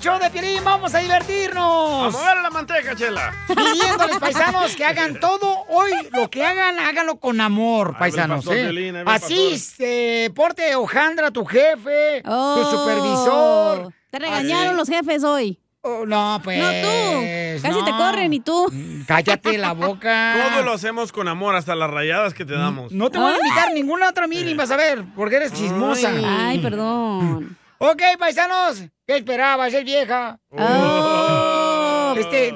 show de Piolín. Vamos a divertirnos. A mover la manteca, chela. Pidiéndoles, paisanos, que hagan todo hoy. Lo que hagan, háganlo con amor, paisanos. pastor ¿eh? Piolín, Así, este, porte hojandra tu jefe, tu supervisor. Te regañaron los jefes hoy. Oh, no, pues. No tú. Casi te corren y tú. Cállate la boca. Todo lo hacemos con amor, hasta las rayadas que te damos. No te voy a invitar ninguna otra mini, vas a ver, porque eres chismosa. Ay, perdón. Ok, paisanos, ¿qué esperabas? Es vieja. Oh. Este,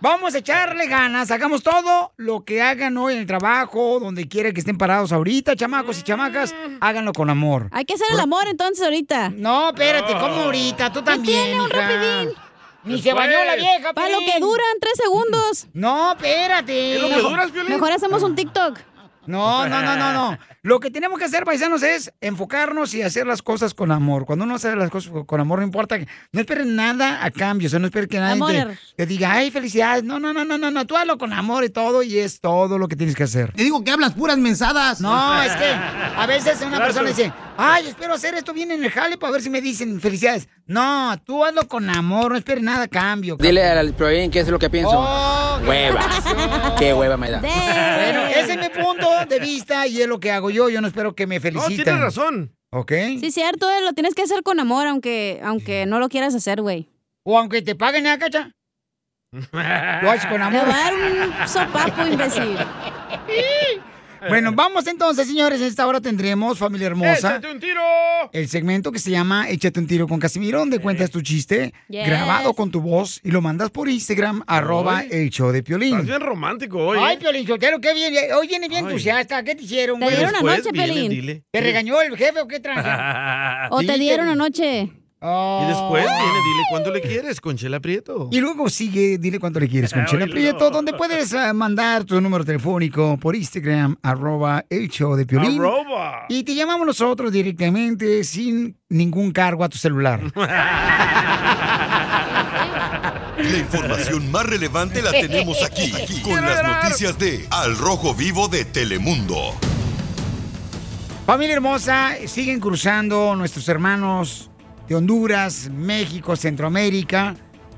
vamos a echarle ganas, hagamos todo lo que hagan hoy en el trabajo, donde quiera que estén parados ahorita, chamacos y chamacas, háganlo con amor. Hay que hacer el amor entonces ahorita. No, espérate, ¿cómo ahorita? Tú también. tiene un rapidín? Ni se bañó la vieja, Para lo que duran tres segundos. No, espérate. Mejor hacemos un TikTok. No, no, no, no, no. Lo que tenemos que hacer, paisanos, es enfocarnos y hacer las cosas con amor. Cuando uno hace las cosas con amor, no importa. que- No esperen nada a cambio. O sea, no esperen que nadie te, te diga, ay, felicidades. No, no, no, no, no, no. Tú hazlo con amor y todo y es todo lo que tienes que hacer. Te digo que hablas puras mensadas. No, es que a veces una Gracias. persona dice, ay, espero hacer esto bien en el jale para ver si me dicen felicidades. No, tú hazlo con amor, no esperes nada a cambio. Dile al Proin qué es lo que pienso. Oh, qué hueva. Qué hueva me da. Bueno, ese es mi punto de vista y es lo que hago yo. Yo no espero que me feliciten. tienes razón. ¿Ok? Sí, cierto, eh, lo tienes que hacer con amor, aunque, aunque no lo quieras hacer, güey. O aunque te paguen, ¿eh, cacha? Lo haces con Te amor. va a dar un sopapo, imbécil. Bueno, vamos entonces, señores. En esta hora tendremos, familia hermosa, ¡Échate un tiro! el segmento que se llama Échate un tiro con Casimiro, donde cuentas tu chiste Yes. grabado con tu voz y lo mandas por Instagram, arroba el show de Piolín. Estás bien romántico hoy. Ay. Piolín Sotelo, qué bien. Hoy viene bien entusiasta. ¿Qué te hicieron, Te dieron anoche, Piolín. ¿Te regañó el jefe o qué tranza? O te dieron anoche. Oh. Y después viene, dile cuánto le quieres con Chela Prieto. Y luego sigue, dile cuánto le quieres con Chela Oílo. Prieto, donde puedes ah, mandar tu número telefónico por Instagram, arroba el show de Piolín. Arroba. Y te llamamos nosotros directamente sin ningún cargo a tu celular. La información más relevante la tenemos aquí, aquí, con las noticias de Al Rojo Vivo de Telemundo. Familia hermosa, siguen cruzando nuestros hermanos de Honduras, México, Centroamérica.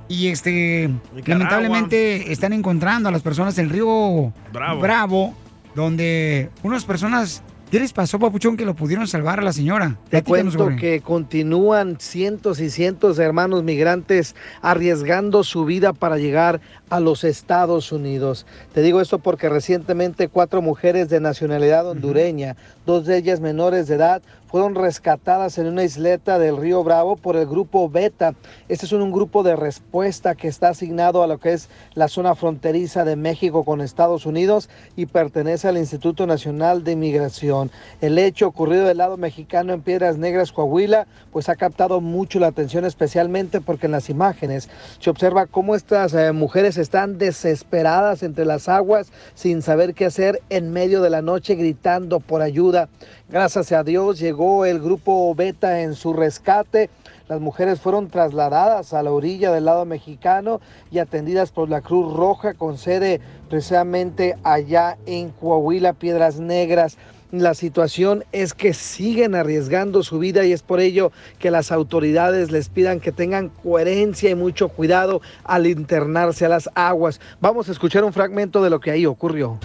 Y este, lamentablemente están encontrando a las personas en el río Bravo. donde unas personas, ¿qué les pasó, papuchón, que lo pudieron salvar a la señora? Te Platícanos, cuento que continúan cientos y cientos de hermanos migrantes arriesgando su vida para llegar a los Estados Unidos. Te digo esto porque recientemente cuatro mujeres de nacionalidad hondureña, dos de ellas menores de edad, fueron rescatadas en una isleta del río Bravo por el grupo Beta. Este es un grupo de respuesta que está asignado a lo que es la zona fronteriza de México con Estados Unidos y pertenece al Instituto Nacional de Inmigración. El hecho ocurrido del lado mexicano en Piedras Negras, Coahuila, pues ha captado mucho la atención, especialmente porque en las imágenes se observa cómo estas eh, mujeres están desesperadas entre las aguas sin saber qué hacer en medio de la noche gritando por ayuda. Gracias a Dios llegó el grupo Beta en su rescate. Las mujeres fueron trasladadas a la orilla del lado mexicano y atendidas por la Cruz Roja con sede precisamente allá en Coahuila, Piedras Negras. La situación es que siguen arriesgando su vida y es por ello que las autoridades les pidan que tengan coherencia y mucho cuidado al internarse a las aguas. Vamos a escuchar un fragmento de lo que ahí ocurrió.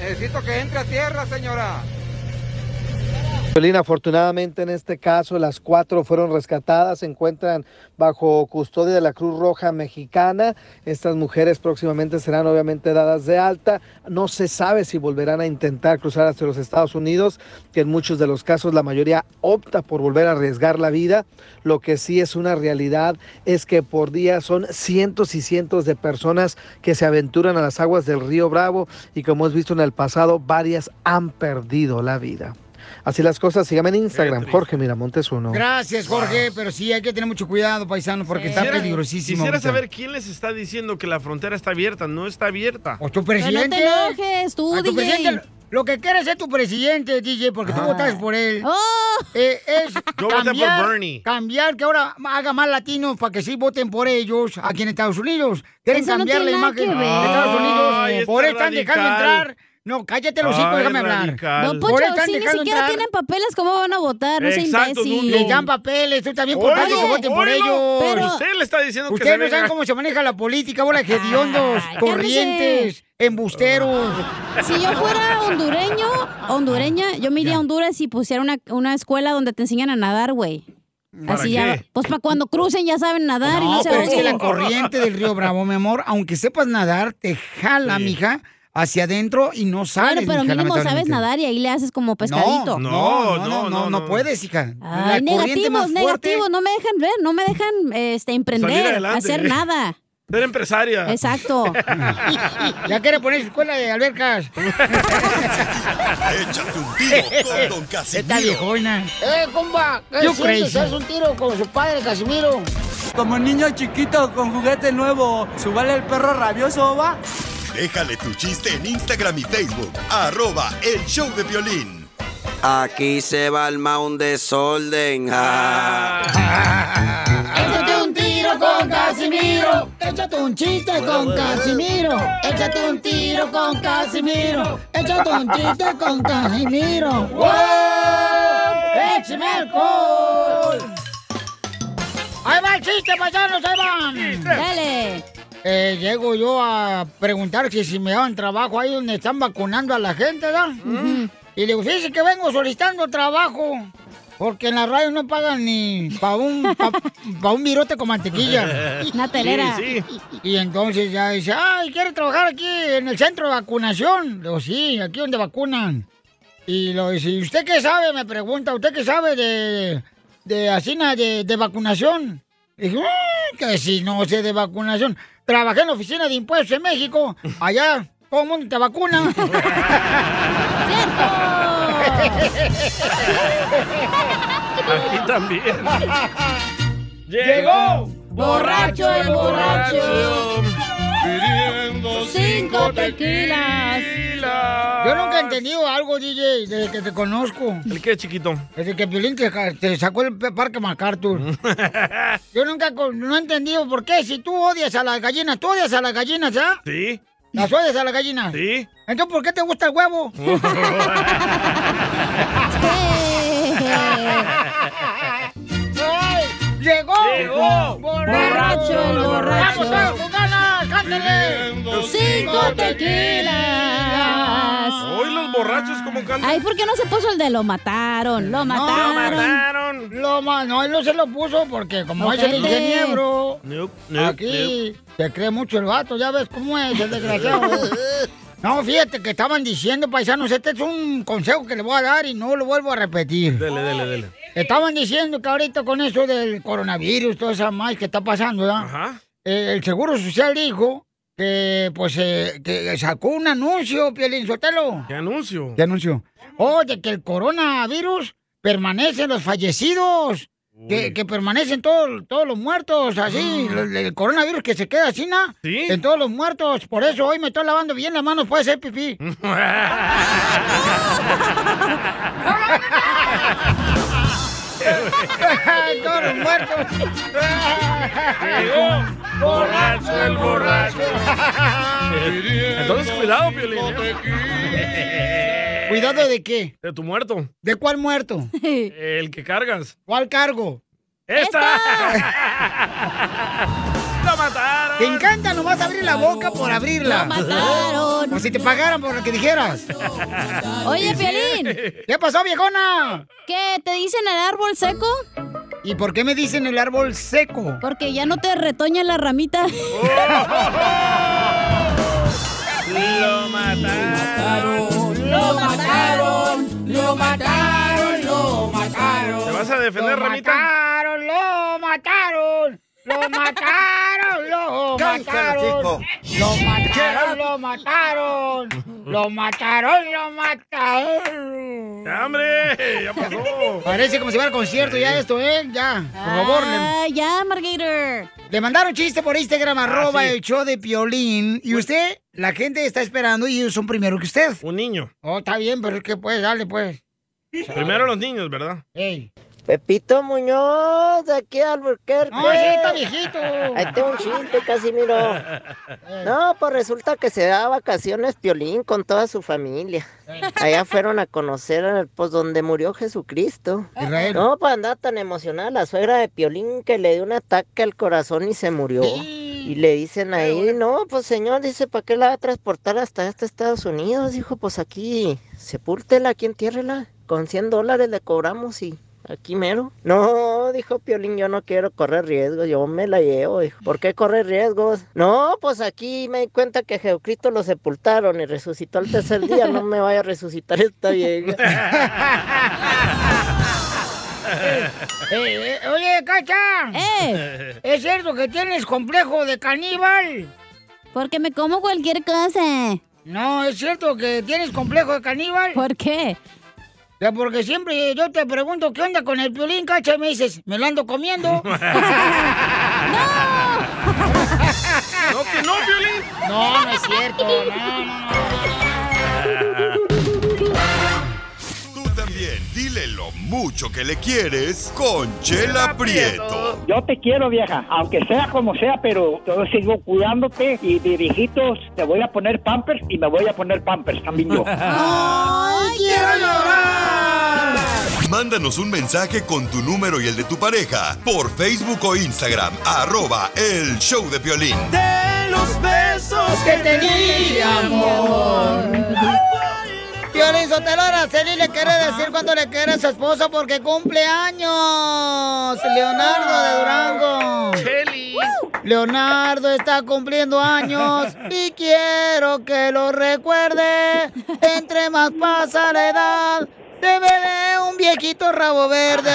Necesito que entre a tierra, señora. Violín, afortunadamente en este caso las cuatro fueron rescatadas, se encuentran bajo custodia de la Cruz Roja Mexicana. Estas mujeres próximamente serán obviamente dadas de alta. No se sabe si volverán a intentar cruzar hacia los Estados Unidos, que en muchos de los casos la mayoría opta por volver a arriesgar la vida. Lo que sí es una realidad es que por día son cientos y cientos de personas que se aventuran a las aguas del río Bravo y como hemos visto en el pasado, varias han perdido la vida. Así las cosas, síganme en Instagram, Jorge Miramontes uno. Gracias, Jorge, pero sí hay que tener mucho cuidado, paisano, porque está Quisiera- peligrosísimo. Quisiera ahorita. saber quién les está diciendo que la frontera está abierta. No está abierta. ¿O tu presidente? Pero no te enojes, tú, A tu DJ. presidente, lo que quiere ser tu presidente, DJ, porque tú Ah. votas por él. ¡Oh! eh, es Yo voté por cambiar, Bernie. cambiar que ahora haga más latinos para que sí voten por ellos aquí en Estados Unidos. Quieren Eso no cambiar la imagen de. Estados Unidos. Ay, por este eso están dejando entrar. No, cállate los hijos, déjame hablar. Don Poncho, si ni siquiera entrar. tienen papeles, ¿cómo van a votar? No sea Exacto, imbécil. Les dan papeles, tú también por tanto que voten por ellos. Pero- Usted le está diciendo que Ustedes se no saben cómo se maneja la política, bola de hediondos, corrientes, embusteros. Si yo fuera hondureño, hondureña, yo me iría Ya. a Honduras y pusiera una, una escuela donde te enseñan a nadar, güey. ¿Para Así ya, pues para cuando crucen ya saben nadar y No, no se pero es que la corriente del río Bravo, mi amor, aunque sepas nadar, te jala, Sí. mija, hacia adentro y no sales, Bueno, pero mínimo sabes nadar y ahí le haces como pescadito. No, no, no, No, no, no, no, no no. puedes, hija. Ay, negativos, negativos, no me dejan ver, no me dejan este, emprender, hacer nada. Ser empresaria. Exacto. Ya quiere poner su escuela de albercas. Échate un tiro con Don Esta Casimiro. viejona. ¡Eh, compa! ¿Qué sientes? ¿Haz un tiro con su padre, Casimiro? Como niño chiquito con juguete nuevo, ¿subale el perro rabioso, va? Déjale tu chiste en Instagram y Facebook. Arroba el show de violín. Aquí se va el un desorden. Échate un tiro con Casimiro. Échate un chiste con Casimiro. Échate un tiro con Casimiro. Échate un chiste con Casimiro. ¡Wow! ¡Échame alcohol! Ahí va el chiste, paisanos, ahí van. Dale. Eh, llego yo a preguntar si, si me daban trabajo ahí donde están vacunando a la gente, ¿verdad? Y le digo, fíjese que vengo solicitando trabajo. Porque en la radio no pagan ni para un, pa, pa un virote con mantequilla. Una telera. Sí, sí. Y entonces ya dice, ay, ¿quiere trabajar aquí en el centro de vacunación? Le digo, sí, aquí donde vacunan. Y lo dice, ¿y usted qué sabe? Me pregunta, ¿usted qué sabe de, de asina de, de vacunación? Le dije, "Mm, que si no sé de vacunación. Trabajé en la oficina de impuestos en México. Allá, todo el mundo te vacuna. Aquí también. Llegó borracho el borracho. Pidiendo Cinco tequilas. Yo nunca he entendido algo, DJ, desde que te conozco. ¿El qué, chiquito? Desde que Piolín te, te sacó el parque MacArthur. Yo nunca no he entendido por qué. Si tú odias a las gallinas, tú odias a las gallinas, ¿ah? Sí, ¿Las odias a las gallinas? sí. Entonces, ¿por qué te gusta el huevo? ¡Ay! ¡Llegó! Llegó. Borracho el borracho. ¡Cántale! Cinco tequilas. Hoy los borrachos como cantan. Ay, ¿por qué no se puso el de lo mataron? Lo Lo mataron. mataron. Lo ma- no, él no se lo puso porque como es el ingeniero, Nope, nope, aquí se cree mucho el vato, ya ves cómo es el desgraciado. No, fíjate que estaban diciendo, paisanos, este es un consejo que le voy a dar y no lo vuelvo a repetir. Dele, dele, dele. Estaban diciendo que ahorita con eso del coronavirus, toda esa más que está pasando, ¿verdad? Ajá. Eh, el Seguro Social dijo que, pues, eh, que sacó un anuncio, Pielín Sotelo. ¿Qué anuncio? ¿Qué anuncio? Oh, de que el coronavirus permanece en los fallecidos. Que, que permanecen todos, todos los muertos, así. El, el coronavirus que se queda así, ¿no? ¿Sí? En todos los muertos. Por eso hoy me estoy lavando bien las manos, puede ser pipí. todos los muertos. Llegó borracho el borracho. Entonces, cuidado, Piolín. ¿eh? ¿Cuidado de qué? De tu muerto. ¿De cuál muerto? El que cargas. ¿Cuál cargo? ¡Esta! ¡Lo mataron! Te encanta nomás abrir la boca por abrirla. Lo mataron. Como si te pagaran por lo que dijeras. Oye, Piolín, ¿Qué pasó, viejona? ¿qué te dicen el árbol seco? ¿Y por qué me dicen el árbol seco? Porque ya no te retoña la ramita. ¡Lo mataron! Lo mataron. Lo mataron, lo mataron. ¿Te vas a defender, lo Ramita? mataron, lo mataron. Lo mataron, lo mataron. Lo mataron, lo mataron. Lo mataron, lo mataron. ¡Ya, hombre! ¡Ya pasó! Parece como si fuera concierto ya esto, ¿eh? Ya, por favor. le- Ah, ya, Margator. Le mandaron chiste por Instagram, arroba sí. el show de Piolín. Y usted, la gente está esperando y ellos son primero que usted. Un niño. Oh, está bien, pero es que pues, dale pues. Primero los niños, ¿verdad? Pepito Muñoz, de aquí a Albuquerque. No, sí, está viejito. Ahí tengo un chiste, Casimiro. No, pues resulta que se da vacaciones Piolín con toda su familia. Allá fueron a conocer, pues, donde murió Jesucristo. Israel. No, pues andaba tan emocionada la suegra de Piolín que le dio un ataque al corazón y se murió. Y le dicen ahí, no, pues señor, dice, ¿para qué la va a transportar hasta este Estados Unidos? Dijo, pues aquí, sepúltela, aquí entiérrela. Con 100 dólares le cobramos y aquí mero. No, dijo Piolín, yo no quiero correr riesgos, yo me la llevo. Dijo, ¿por qué correr riesgos? No, pues aquí me di cuenta que Jesucristo lo sepultaron y resucitó al tercer día, no me vaya a resucitar esta vieja. Eh, eh, oye, Cacha. ¿Es cierto que tienes complejo de caníbal? Porque me como cualquier cosa. No, ¿es cierto que tienes complejo de caníbal? ¿Por qué? Ya, porque siempre yo te pregunto qué onda con el piolín, Cacha, y me dices, me lo ando comiendo. ¿No que no, Piolín? No, no es cierto. No, no, Tú también, dile lo mucho que le quieres con Chela Prieto. Yo te quiero, vieja, aunque sea como sea, pero yo sigo cuidándote y de viejitos te voy a poner pampers y me voy a poner pampers también yo. ¡Ay, quiero llorar! Mándanos un mensaje con tu número y el de tu pareja por Facebook o Instagram, arroba el show de Piolín. De los besos que te di, amor. Piolín Sotelo Araceli le quiere decir cuánto le quiere a su esposo porque cumple años. Leonardo de Durango. Leonardo está cumpliendo años y quiero que lo recuerde. Entre más pasa la edad, debe de un viejito rabo verde.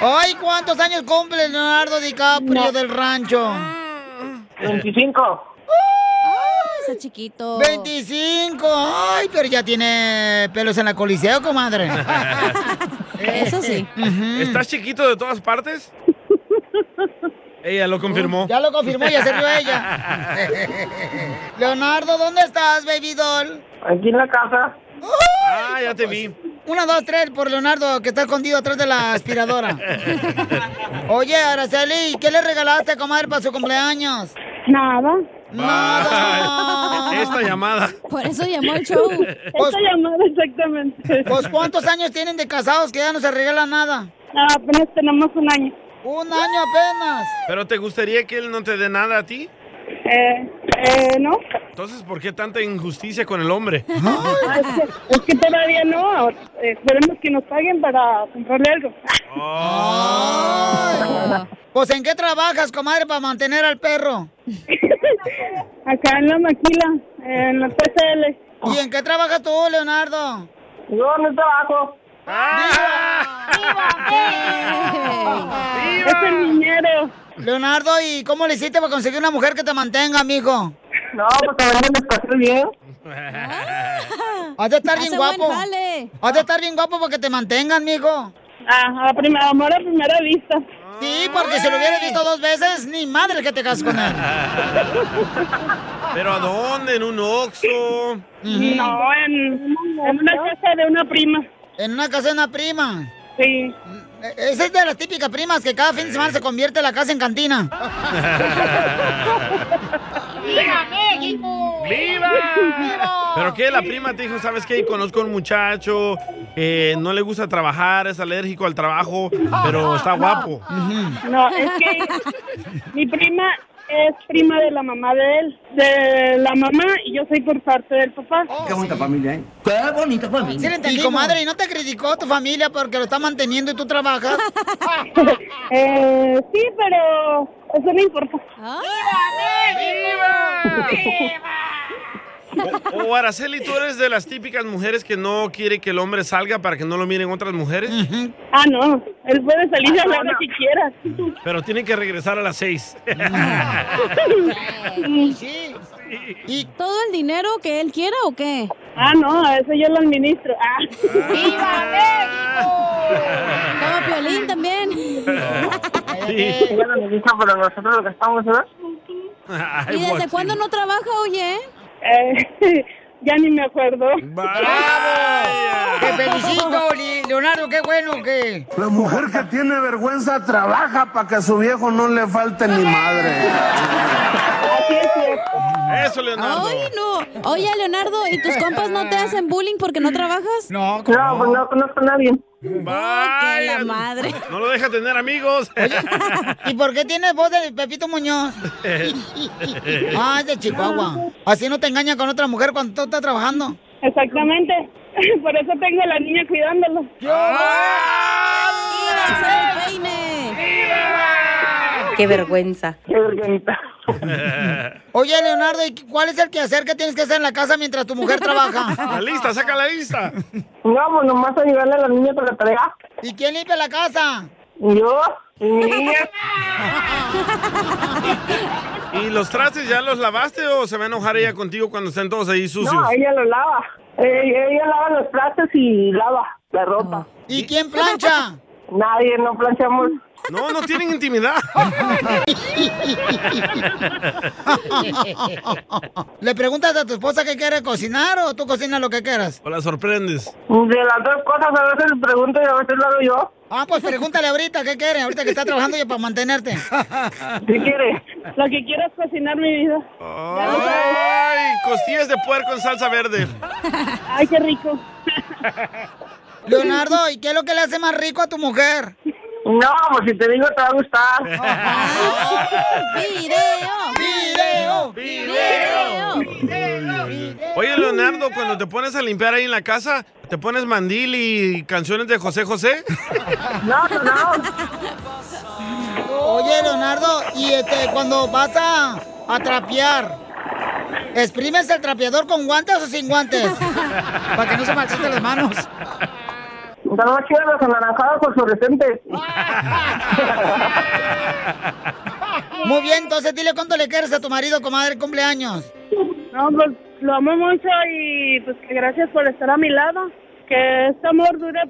Ay, ¿cuántos años cumple Leonardo DiCaprio del rancho? 25. Ese chiquito. 25. Ay, pero ya tiene pelos en la coliseo, comadre. Eso sí. ¿Estás chiquito de todas partes? Ella lo confirmó. Ya lo confirmó, ya se rió ella. Leonardo, ¿dónde estás, baby doll? Aquí en la casa. Ah, ya te vi. Una, dos, tres por Leonardo, que está escondido atrás de la aspiradora. Oye, Araceli, ¿qué le regalaste a comadre para su cumpleaños? Nada. Nada. Esta llamada. Por eso llamó el show. Esta llamada, exactamente. Pues, ¿cuántos años tienen de casados que ya no se regala nada? Ah, apenas tenemos un año. Un año apenas. ¿Pero te gustaría que él no te dé nada a ti? Eh, eh, no. Entonces, ¿por qué tanta injusticia con el hombre? Ah, es, que, es que todavía no. Eh, esperemos que nos paguen para comprarle algo. Ay. Pues, ¿en qué trabajas, comadre, para mantener al perro? Acá en la maquila, en la PCL. ¿Y en qué trabajas tú, Leonardo? Yo no trabajo. Es el niñero. Leonardo, ¿y cómo le hiciste para conseguir una mujer que te mantenga, amigo? No, porque a me pasó bien. Has de estar bien Hace buen guapo. Has de estar bien guapo para que te mantengan, mijo. Ah, a primera, amor a primera vista. Sí, porque si lo hubieras visto dos veces, ni madre que te casas con él. ¿Pero a dónde? ¿En un Oxxo? No, en, en una casa de una prima. En una casa de una prima. Sí. Esa es de las típicas primas que cada fin de semana se convierte la casa en cantina. ¡Viva México! ¡Viva! ¿Pero qué? La prima te dijo, ¿sabes qué? Conozco a un muchacho que no le gusta trabajar, es alérgico al trabajo, pero está guapo. No, es que mi prima es prima de la mamá de él, de la mamá y yo soy por parte del papá. Qué bonita familia, ¿eh? Qué bonita familia. Sí, comadre, ¿y no te criticó tu familia porque lo está manteniendo y tú trabajas? eh, sí, pero eso no importa. O, o, Araceli, ¿tú eres de las típicas mujeres que no quiere que el hombre salga para que no lo miren otras mujeres? Ah, no, él puede salir a la hora que quiera. Pero tiene que regresar a las seis. sí. ¿Y todo el dinero que él quiera o qué? Ah, no, eso yo lo administro. Ah. ¡Viva Como Piolín también. Ella lo administra, pero nosotros lo que estamos, ¿verdad? ¿Y desde cuándo no trabaja, oye? Eh, Ya ni me acuerdo. ¡Bravo! ¡Te felicito, Li- Leonardo! ¡Qué bueno que... La mujer que tiene vergüenza trabaja para que a su viejo no le falte ni madre. Eso, Leonardo. Ay, no. Oye, Leonardo, ¿y tus compas no te hacen bullying porque no trabajas? No, No, pues no conozco a nadie. Vaya, la madre. No lo deja tener amigos. ¿Y por qué tienes voz de Pepito Muñoz? Ah, es de Chihuahua. Así no te engaña con otra mujer cuando tú estás trabajando. Exactamente. Por eso tengo a la niña cuidándolo. Qué vergüenza. Qué vergüenza. Oye, Leonardo, ¿y cuál es el quehacer que tienes que hacer en la casa mientras tu mujer trabaja? La lista, saca la lista. No, pues nomás ayudarle a la niña con la tarea. ¿Y quién limpia la casa? Yo y mi niña. ¿Y los trastes ya los lavaste o se va a enojar ella contigo cuando estén todos ahí sucios? No, ella lo lava. Ella, ella lava los platos y lava la ropa. ¿Y quién plancha? Nadie, no planchamos. No, no tienen intimidad. ¿Le preguntas a tu esposa qué quiere cocinar o tú cocinas lo que quieras? O la sorprendes. De las dos cosas, a veces le pregunto y a veces lo hago yo. Ah, pues pregúntale ahorita qué quiere, ahorita que está trabajando ya para mantenerte. ¿Qué quiere? Lo que quiero es cocinar mi vida. Ay, costillas de puerco en salsa verde. Ay, qué rico. Leonardo, ¿y qué es lo que le hace más rico a tu mujer? No, pues si te digo te va a gustar. ¡Video! ¡Video! Oye, Leonardo, cuando te pones a limpiar ahí en la casa, ¿te pones mandil y canciones de José José? No, no, no. Oye, Leonardo, y este, cuando vas a, a trapear, ¿exprimes el trapeador con guantes o sin guantes? Para que no se marchiten las manos. Están más chidas las anaranjadas fluorescentes. Muy bien, entonces dile cuánto le quieres a tu marido, comadre, cumpleaños. No, pues lo amo mucho y pues que gracias por estar a mi lado. Que este amor dure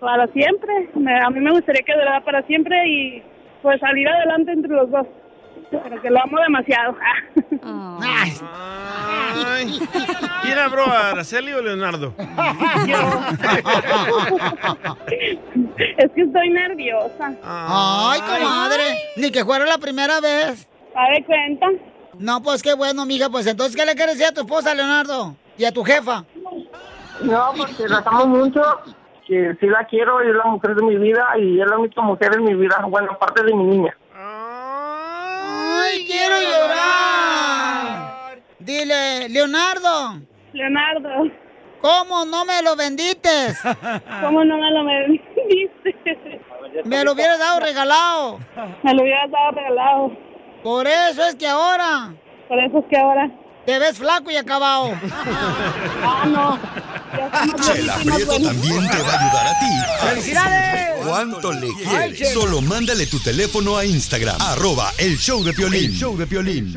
para siempre. Me- a mí me gustaría que durara para siempre y pues salir adelante entre los dos. Pero que lo amo demasiado. Ay. ¿Quién habló, Araceli o Leonardo? es que estoy nerviosa. Ay, comadre, ni que fuera la primera vez. ¿A de cuenta? No, pues qué bueno, mija, pues entonces, ¿qué le quieres decir a tu esposa, Leonardo? Y a tu jefa. No, porque la amo mucho, que sí la quiero, y es la mujer de mi vida y es la única mujer en mi vida, bueno, aparte de mi niña. ¡Ay, quiero llorar! Dile, Leonardo. Leonardo. ¿Cómo no me lo vendiste? ¿Cómo no me lo vendiste? Me lo hubieras dado regalado. Me lo hubieras dado regalado. Por eso es que ahora. Por eso es que ahora. Te ves flaco y acabado. Ah, no. Chela Prieto también te va a ayudar a ti. ¿Cuánto le Ay, quieres? Solo mándale tu teléfono a Instagram. Arroba el show de Piolín. El show de Piolín.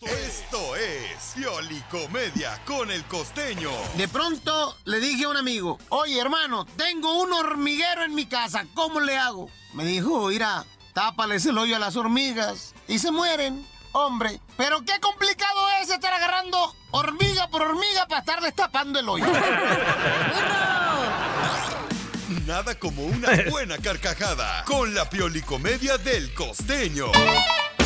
Esto es Piolicomedia con el costeño. De pronto le dije a un amigo, oye hermano, tengo un hormiguero en mi casa, ¿cómo le hago? Me dijo, mira, tápales el hoyo a las hormigas y se mueren. Hombre, pero qué complicado es estar agarrando hormiga por hormiga para estar destapando el hoyo. Nada como una buena carcajada con la Piolicomedia del costeño.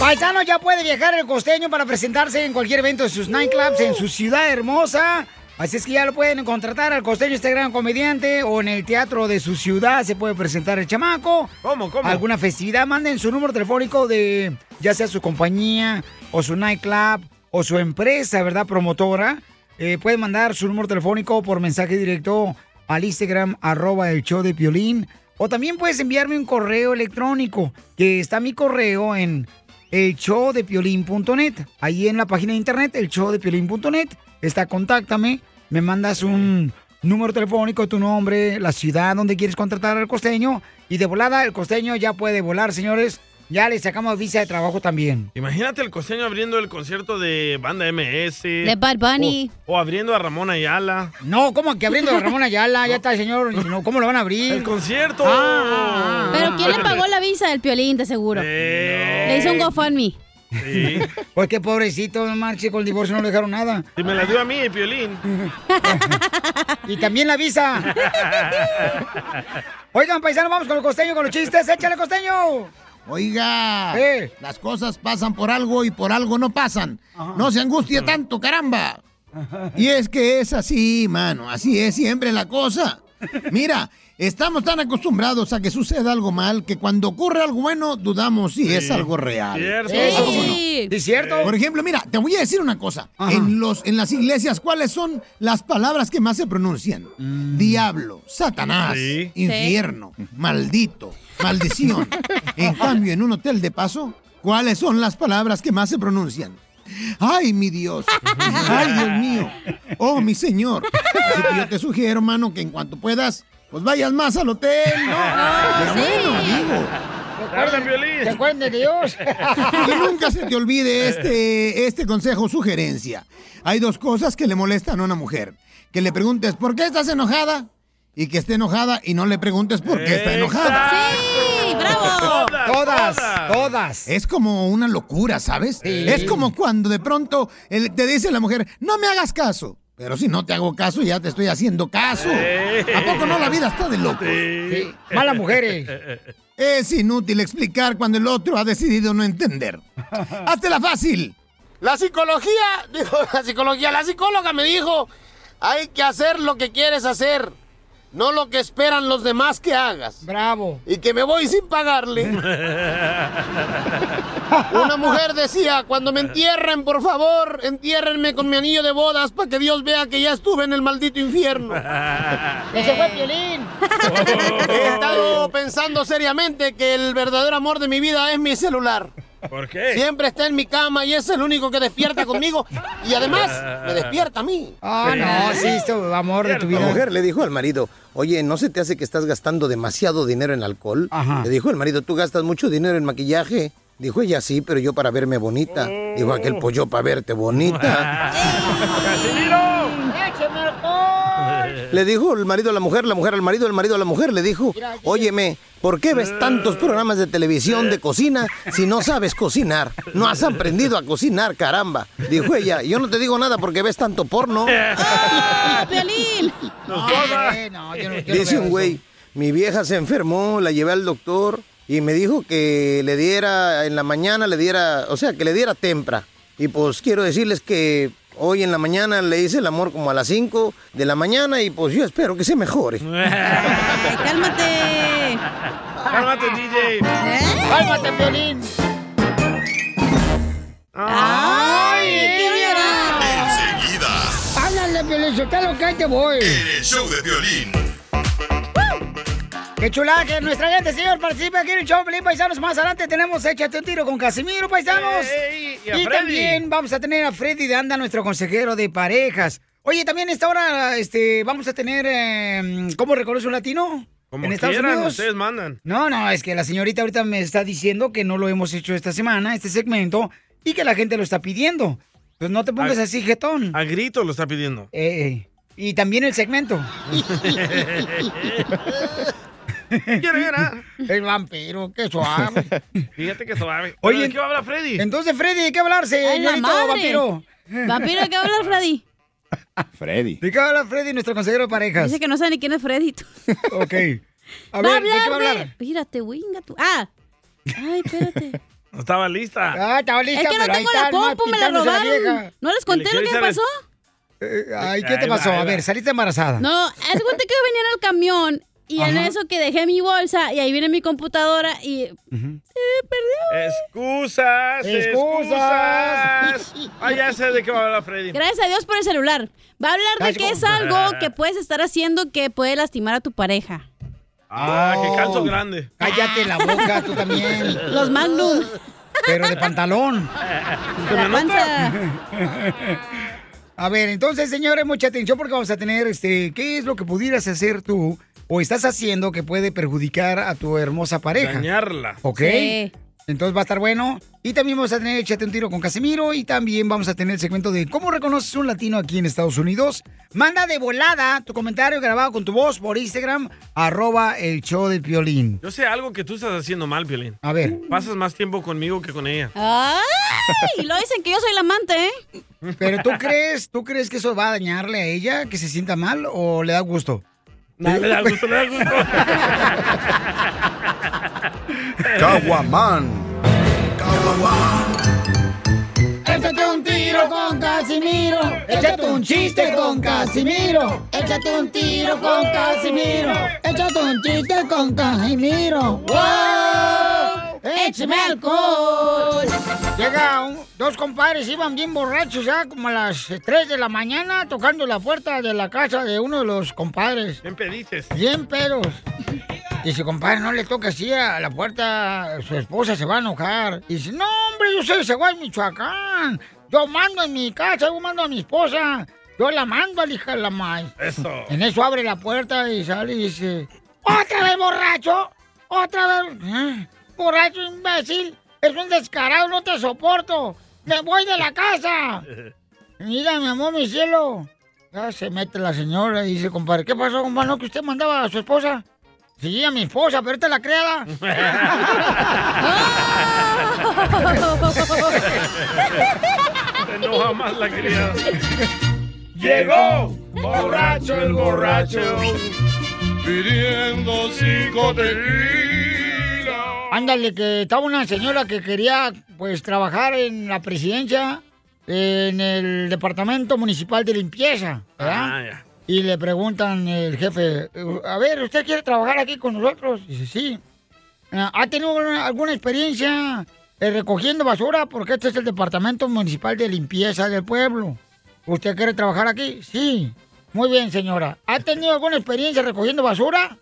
Paisano ya puede viajar el costeño para presentarse en cualquier evento de sus nightclubs en su ciudad hermosa. Así es que ya lo pueden contratar al costeño, este gran comediante, o en el teatro de su ciudad se puede presentar el chamaco. ¿Cómo, cómo? Alguna festividad, manden su número telefónico de ya sea su compañía, o su nightclub, o su empresa, ¿verdad? Promotora. Eh, pueden mandar su número telefónico por mensaje directo al Instagram, arroba el show de Piolín. O también puedes enviarme un correo electrónico, que está mi correo en el showdepiolín.net. Ahí en la página de internet, el showdepiolín.net, está contáctame, me mandas un número telefónico, tu nombre, la ciudad donde quieres contratar al costeño y de volada el costeño ya puede volar, señores. Ya le sacamos visa de trabajo también. Imagínate el costeño abriendo el concierto de Banda MS. De Bad Bunny. O, o abriendo a Ramón Ayala. No, ¿cómo que abriendo a Ramón Ayala? Ya está el señor. No, ¿Cómo lo van a abrir? El concierto. Ah, ah, Pero ¿quién le pagó la visa del piolín, de seguro? Le hizo un GoFundMe. Sí. Pues qué pobrecito, no marche, con el divorcio no le dejaron nada. Y me la dio a mí, Piolín. Y también la visa. Oigan, paisano, vamos con el costeño, con los chistes. ¡Échale, costeño! Oiga, las cosas pasan por algo y por algo no pasan. No se angustie tanto, caramba. Y es que es así, mano, así es siempre la cosa. Mira, estamos tan acostumbrados a que suceda algo mal que cuando ocurre algo bueno dudamos si es algo real. Cierto. Sí. ¿Sí, cierto? Por ejemplo, mira, te voy a decir una cosa. En, los, en las iglesias, ¿cuáles son las palabras que más se pronuncian? Diablo, Satanás, Sí. infierno, maldito, maldición. En cambio, en un hotel de paso, ¿cuáles son las palabras que más se pronuncian? Ay, mi Dios. Ay, Dios mío. Oh, mi Señor. Así que yo te sugiero, hermano, que en cuanto puedas, pues vayas más al hotel, ¿no? Pero bueno, digo. ¿Se acuerdan de Dios? Que nunca se te olvide este, este consejo sugerencia. Hay dos cosas que le molestan a una mujer. Que le preguntes, ¿por qué estás enojada? Y que esté enojada y no le preguntes por qué está enojada. ¡Sí! ¡Bravo! Todas, todas. Es como una locura, ¿sabes? Es como cuando de pronto te dice la mujer, no me hagas caso. Pero si no te hago caso, ya te estoy haciendo caso. ¿A poco no la vida está de loco? Sí. Malas mujeres. Es inútil explicar cuando el otro ha decidido no entender. Hazte fácil. La psicología, dijo la psicología, la psicóloga me dijo, hay que hacer lo que quieres hacer, no lo que esperan los demás que hagas. Bravo. Y que me voy sin pagarle. Una mujer decía, cuando me entierren, por favor, entiérrenme con mi anillo de bodas para que Dios vea que ya estuve en el maldito infierno. ¡Ese fue Piolín! He estado pensando seriamente que el verdadero amor de mi vida es mi celular. ¿Por qué? Siempre está en mi cama y es el único que despierta conmigo. Y además, me despierta a mí. Ah, no, sí, esto, amor de tu La vida. mujer le dijo al marido, oye, ¿no se te hace que estás gastando demasiado dinero en alcohol? Ajá. Le dijo el marido, ¿tú gastas mucho dinero en maquillaje? Dijo ella, sí, pero yo para verme bonita. Dijo aquel, pues yo para verte bonita. Le dijo el marido a la mujer, la mujer al marido, el marido a la mujer. Le dijo, óyeme, ¿por qué ves tantos programas de televisión de cocina si no sabes cocinar? No has aprendido a cocinar, caramba. Dijo ella, yo no te digo nada porque ves tanto porno. ¡Ah! No, hombre, no, yo no- yo no Dice un güey, mi vieja se enfermó, la llevé al doctor y me dijo que le diera en la mañana, le diera, o sea, que le diera tempra. Y pues quiero decirles que hoy en la mañana le hice el amor como a las 5 de la mañana y pues yo espero que se mejore. Ay, ¡Cálmate! Cálmate, DJ. ¡Cálmate, Piolín! ¡Ay! ¡Quiero llorar! Enseguida, ¡Háblale, Piolín! ¡Sotelo, que ahí te voy! el show de violín. ¡Qué chula que nuestra gente, señor! Participa aquí en el show, Pelín Paisanos. Más adelante tenemos Échate un tiro con Casimiro, Paisanos. Ey, y también vamos a tener a Freddy de Anda, nuestro consejero de parejas. Oye, también esta hora este, vamos a tener... eh, ¿Cómo reconoce un latino? Como en Estados quieran, Unidos. ustedes mandan. No, no, es que la señorita ahorita me está diciendo que no lo hemos hecho esta semana, este segmento, y que la gente lo está pidiendo. Pues no te pongas A- así, jetón. A grito lo está pidiendo. Eh, eh, y también el segmento. Quiero llorar. El vampiro, qué suave. Fíjate que suave. Oye, ¿de qué va a hablar Freddy? Entonces, Freddy, ¿de qué hablar, ¡Ay, la señorito madre! vampiro? ¿Vampiro de qué hablas, Freddy? Freddy. ¿De qué va a hablar Freddy, nuestro consejero de parejas? Dice que no sabe ni quién es Freddy. tú. Ok. A ver, ¿de qué va a hablar hablar? Espérate, winga tú. Ah. Ay, espérate. No estaba lista. Ah, estaba lista, es que no pero tengo la compu, me la robaron. ¿No les conté ¿Y lo que me pasó? Eh, Ay, ¿qué te pasó? A ver, saliste embarazada. No, de cuenta que venía en el camión y en eso que dejé mi bolsa y ahí viene mi computadora y se me perdió. Excusas, Excusas. Ah, ya sé de qué va a hablar Freddy. Gracias a Dios por el celular. Va a hablar de que es algo que puedes estar haciendo que puede lastimar a tu pareja. Ah, Oh. qué calzo grande. Cállate la boca, tú también. Los Magnum. Pero de pantalón. La panza. A ver, entonces, señores, mucha atención porque vamos a tener, este, ¿qué es lo que pudieras hacer tú o estás haciendo que puede perjudicar a tu hermosa pareja? Dañarla. ¿Ok? Sí. Entonces va a estar bueno. Y también vamos a tener Échate un tiro con Casimiro. Y también vamos a tener el segmento de cómo reconoces un latino aquí en Estados Unidos. Manda de volada tu comentario grabado con tu voz por Instagram, arroba el show de Piolín. Yo sé algo que tú estás haciendo mal, Piolín. A ver. Pasas más tiempo conmigo que con ella. ¡Ah! Y lo dicen que yo soy la amante, ¿eh? Pero tú crees, ¿tú crees que eso va a dañarle a ella, que se sienta mal o le da gusto? No, le da gusto, le da gusto. Caguaman. Échate un tiro con Casimiro. Échate un chiste con Casimiro. Échate un tiro con Casimiro. Échate un chiste con Casimiro. ¡Wow! ¡Échame alcohol! Llega un- dos compadres, iban bien borrachos ya, como a las 3 de la mañana, tocando la puerta de la casa de uno de los compadres. En pedices. Bien pedos. Dice, compadre, no le toque así a la puerta, su esposa se va a enojar. Dice, no, hombre, yo soy de Seguay, Michoacán. Yo mando en mi casa, yo mando a mi esposa. Yo la mando a la hija de la maíz. Eso. En eso abre la puerta y sale y dice, ¿otra vez borracho? ¿Otra vez? ¿Eh? Borracho, imbécil. Es un descarado, no te soporto. Me voy de la casa. Mira, mi amor, mi cielo. Ya se mete la señora y dice, compadre, ¿qué pasó, compadre? ¿No que usted mandaba a su esposa? Sí, a mi esposa, pero esta es la criada. Se enoja más la criada. Llegó borracho el borracho, pidiendo cinco Ándale, que estaba una señora que quería, pues, trabajar en la presidencia, en el departamento municipal de limpieza, ¿verdad? Ah, ya. Y le preguntan el jefe, a ver, ¿usted quiere trabajar aquí con nosotros? Dice, sí. "Ah, ¿Ha tenido alguna- alguna experiencia eh, recogiendo basura? Porque este es el departamento municipal de limpieza del pueblo. ¿Usted quiere trabajar aquí? Sí. Muy bien, señora. ¿Ha tenido alguna experiencia recogiendo basura?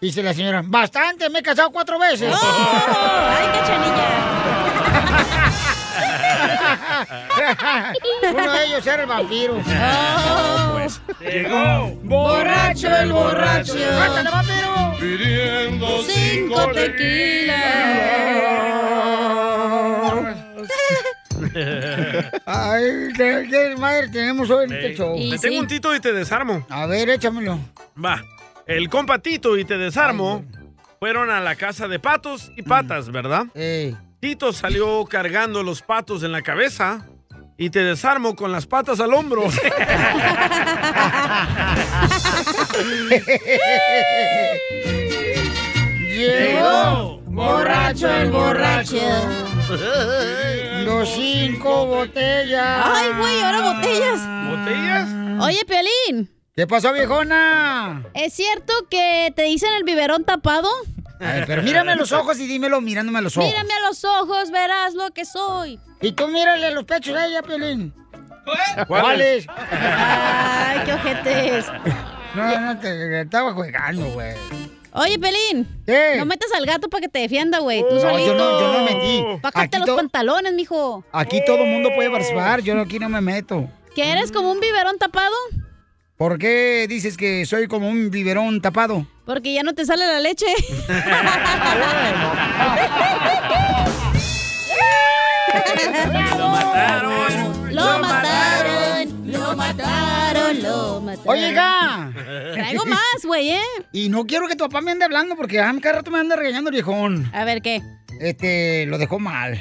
Dice la señora, bastante, me he casado cuatro veces. ¡Ay, Uno de ellos era el vampiro. pues, Llegó borracho el borracho. ¡Cántale, vampiro! pidiendo Cinco Ay, qué, qué madre tenemos hoy en este show. Te tengo un tito y te desarmo. A ver, échamelo. Va. El compa Tito y te desarmo fueron a la casa de patos y patas, ¿verdad? Tito salió cargando los patos en la cabeza y te desarmo con las patas al hombro. Llegó borracho el borracho. Los cinco botellas. Ay, güey, ahora botellas. ¿Botellas? Oye, Piolín. ¿Qué pasó, viejona? ¿Es cierto que te dicen el biberón tapado? Ay, pero mírame a los ojos y dímelo mirándome a los ojos. Mírame a los ojos, verás lo que soy. Y tú mírale los pechos a ella, Piolín. ¿Cuáles? Ay, qué ojetes. No, no, te estaba jugando, güey. Oye, Pelín. No metas al gato para que te defienda, güey. Tú No, solito. yo no- yo no metí. Aquí los pantalones, mijo. Aquí todo el mundo puede participar, yo aquí no me meto. ¿Que eres como un biberón tapado? ¿Por qué dices que soy como un biberón tapado? Porque ya no te sale la leche. Lo mataron. Lo mataron. Lo mataron. Lo mataron. Oiga. Traigo más, güey, ¿eh? Y no quiero que tu papá me ande hablando porque a cada rato me anda regañando el viejón. A ver, ¿qué? Este, lo dejó mal.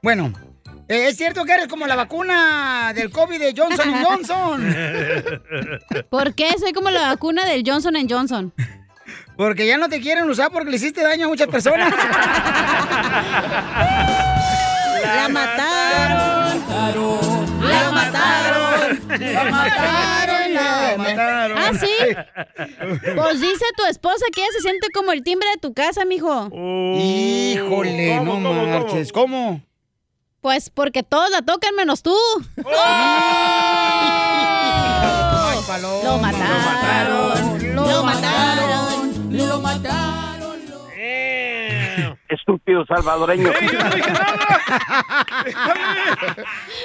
Bueno, ¿es cierto que eres como la vacuna del COVID de Johnson Johnson? ¿Por qué soy como la vacuna del Johnson Johnson? Porque ya no te quieren usar porque le hiciste daño a muchas personas. La mataron. La mataron. La mataron. La mataron. Ah, sí. Pues dice tu esposa que ella se siente como el timbre de tu casa, mijo. Híjole, no ¿Cómo, cómo, cómo? marches. ¿Cómo? Pues porque todos la tocan menos tú. Ay, paloma. Lo mataron. Lo mataron. Lo mataron. Estúpido salvadoreño.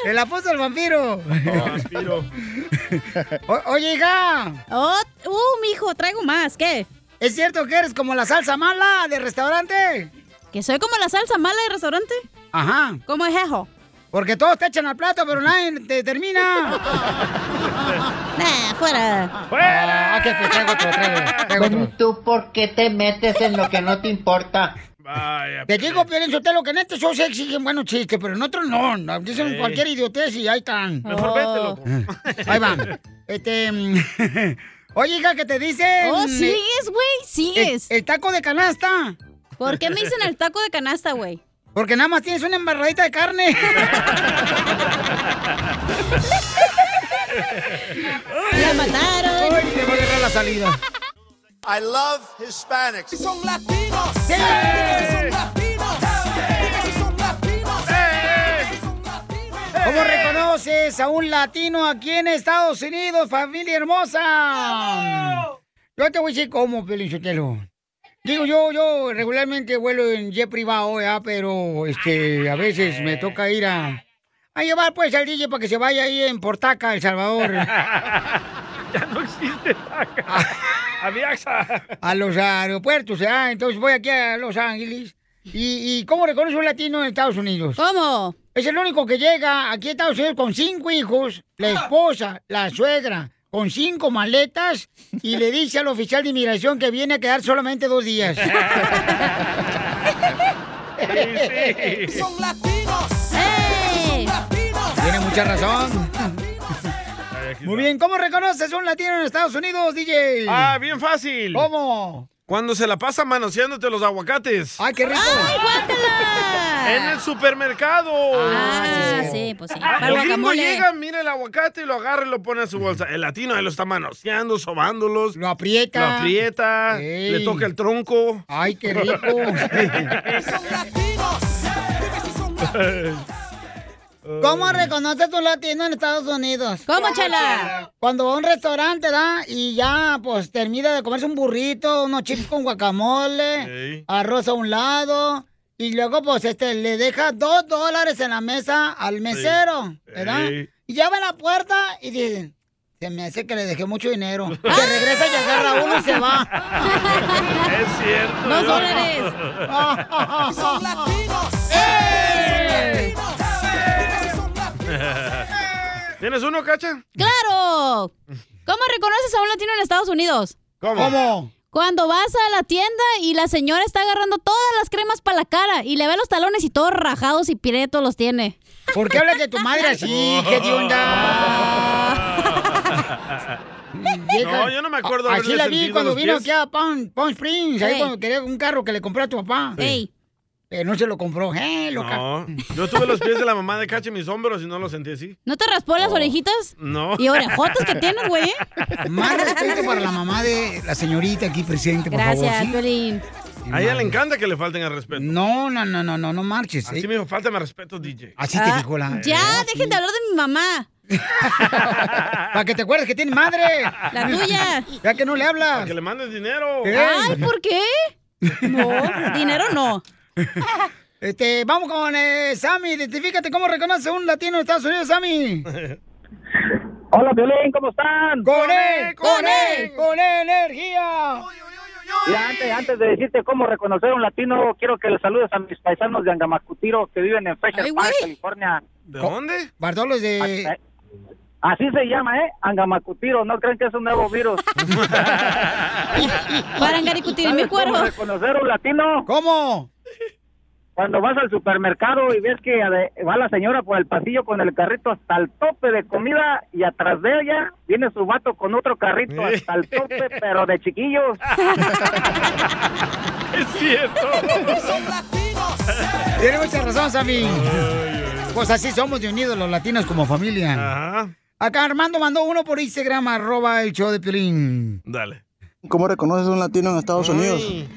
El apóstol vampiro. O- oye, hija. Oh, uh, mijo, traigo más. ¿Qué? ¿Es cierto que eres como la salsa mala de restaurante? ¿Que soy como la salsa mala de restaurante? Ajá. ¿Cómo es eso? Porque todos te echan al plato, pero nadie te termina. Nah, fuera. ¡Fuera! pues traigo otro, traigo, traigo otro. ¿Tú por qué te metes en lo que no te importa? Vaya. Te digo, Piolín Sotelo, que en este show se exigen buenos chistes, pero en otros no. no, Dicen Sí. cualquier idiotez y ahí están. Mejor vete, loco. Ahí van. Este. mm, Oye, hija, que te dicen. Oh, eh, sigues, güey, sigues. El, el taco de canasta. ¿Por qué me dicen el taco de canasta, güey? Porque nada más tienes una embarradita de carne. ¡La mataron! Ay, te voy a agarrar la salida. I love Hispanics. Son latinos. ¡Sí! Son latinos. Son latinos. ¿Cómo reconoces a un latino aquí en Estados Unidos, familia hermosa? Yo te voy a decir cómo, Pelichotelo. Digo, yo, yo regularmente vuelo en jet privado, ¿ya? pero este, a veces me toca ir a, a llevar pues al DJ para que se vaya ahí en Portaca, El Salvador, Ya no existe taca. Aviaxa. a los aeropuertos, ¿ya? Entonces voy aquí a Los Ángeles. ¿Y, y cómo reconoce un latino en Estados Unidos? ¿Cómo? Es el único que llega aquí a Estados Unidos con cinco hijos, la esposa, la suegra, con cinco maletas y le dice al oficial de inmigración que viene a quedar solamente dos días. Son latinos. ¡Ey! Tiene mucha razón. Muy bien, ¿cómo reconoces un latino en Estados Unidos, DJ? Ah, bien fácil. ¿Cómo? Cuando se la pasa manoseándote los aguacates. ¡Ay, qué rico! ¡Ay, guácala! En el supermercado. Ah, sí, pues sí. Ah, Para el gringo llega, mira el aguacate y lo agarra y lo pone en su bolsa. El latino ahí lo está manoseando, sobándolos. Lo aprieta. Lo aprieta, Ey. le toca el tronco. ¡Ay, qué rico! Son latinos. ¿Cómo reconoces un latino en Estados Unidos? ¿Cómo, Chela? Cuando va a un restaurante, ¿da? Y ya, pues, termina de comerse un burrito, unos chips con guacamole, arroz a un lado, y luego, pues, este, le deja dos dólares en la mesa al mesero, ¿verdad? Y ya va a la puerta y dice, se me hace que le dejé mucho dinero. Y se regresa y agarra uno y se va. Es cierto. Dos dólares. Son latinos. ¡Eh! ¿Tienes uno, Cacha? ¡Claro! ¿Cómo reconoces a un latino en Estados Unidos? ¿Cómo? ¿Cómo? Cuando vas a la tienda y la señora está agarrando todas las cremas para la cara y le ve los talones y todos rajados y piretos los tiene. ¿Por qué hablas de tu madre así? ¿Qué de onda? No, yo no me acuerdo Así la vi cuando vino pies. aquí a Palm, Palm Springs, ahí cuando quería un carro que le compré a tu papá. Ey, Eh, no se lo compró. ¡Eh, loca! No, yo tuve los pies de la mamá de Cacha en mis hombros y no los sentí así. ¿no te raspó las orejitas? No. Y orejotas que tienes, güey. ¿eh? Más respeto para la mamá de la señorita aquí presente, por Gracias, favor. ¿sí? Piolín. A ella le encanta que le falten el respeto. No, no, no, no, no, no marches. Así ¿eh? me dijo, faltame respeto, DJ. Así te Ah, dijo la... Ya, dejen de hablar de mi mamá. Para que te acuerdes que tiene madre. La tuya. Ya que no le hablas. Que le mandes dinero. ¿Eh? Ay, ¿por qué? No, dinero no. Este, vamos con eh, Sammy. Identifícate cómo reconoce un latino en Estados Unidos, Sammy. Hola, Violín, ¿cómo están? ¡Con él! ¡Con ¡Con él! ¡Con energía! Y antes, antes de decirte cómo reconocer a un latino, quiero que le saludes a mis paisanos de Angamacutiro que viven en Fisher Ay, Park. California. ¿De dónde? Bardolos de... Así se llama, ¿eh? Angamacutiro, no creen que es un nuevo virus. Para engaricutir mi ¿Sabes cómo reconocer a un latino? ¿Cómo? Cuando vas al supermercado y ves que va la señora por el pasillo con el carrito hasta el tope de comida y atrás de ella viene su vato con otro carrito hasta el tope, pero de chiquillos. Es cierto. Tiene mucha razón, Sammy. Pues así somos de unidos los latinos como familia. Ajá. Acá Armando mandó uno por Instagram, arroba el show de Piolín. Dale. ¿Cómo reconoces a un latino en Estados Unidos? Ay.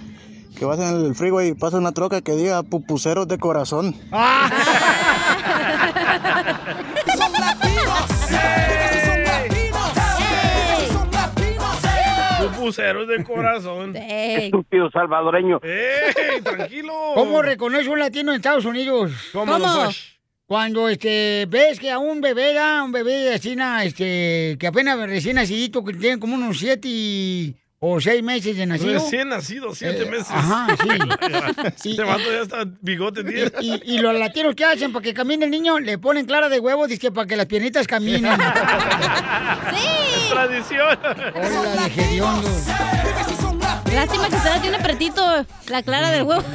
Que vas en el freeway y pasa una troca que diga pupuseros de corazón. Son latinos. Si son latinos. Son latinos. Pupuseros de corazón. Estúpido salvadoreño. ¡Ey, tranquilo! ¿Cómo reconoce un latino en Estados Unidos? ¿Cómo. Cuando este ves que a un bebé da, un bebé na, este, que apenas recién nacidito, que tiene como unos siete y- o seis meses de nacido. Recién nacido, siete Eh, meses. ajá, sí. Este vato ya está bigote tiene. Y, y los latinos que hacen para que camine el niño, le ponen clara de huevo, dice para que las piernitas caminen. Tradición. Hola de. Lástima que Sara tiene apretito la clara del huevo.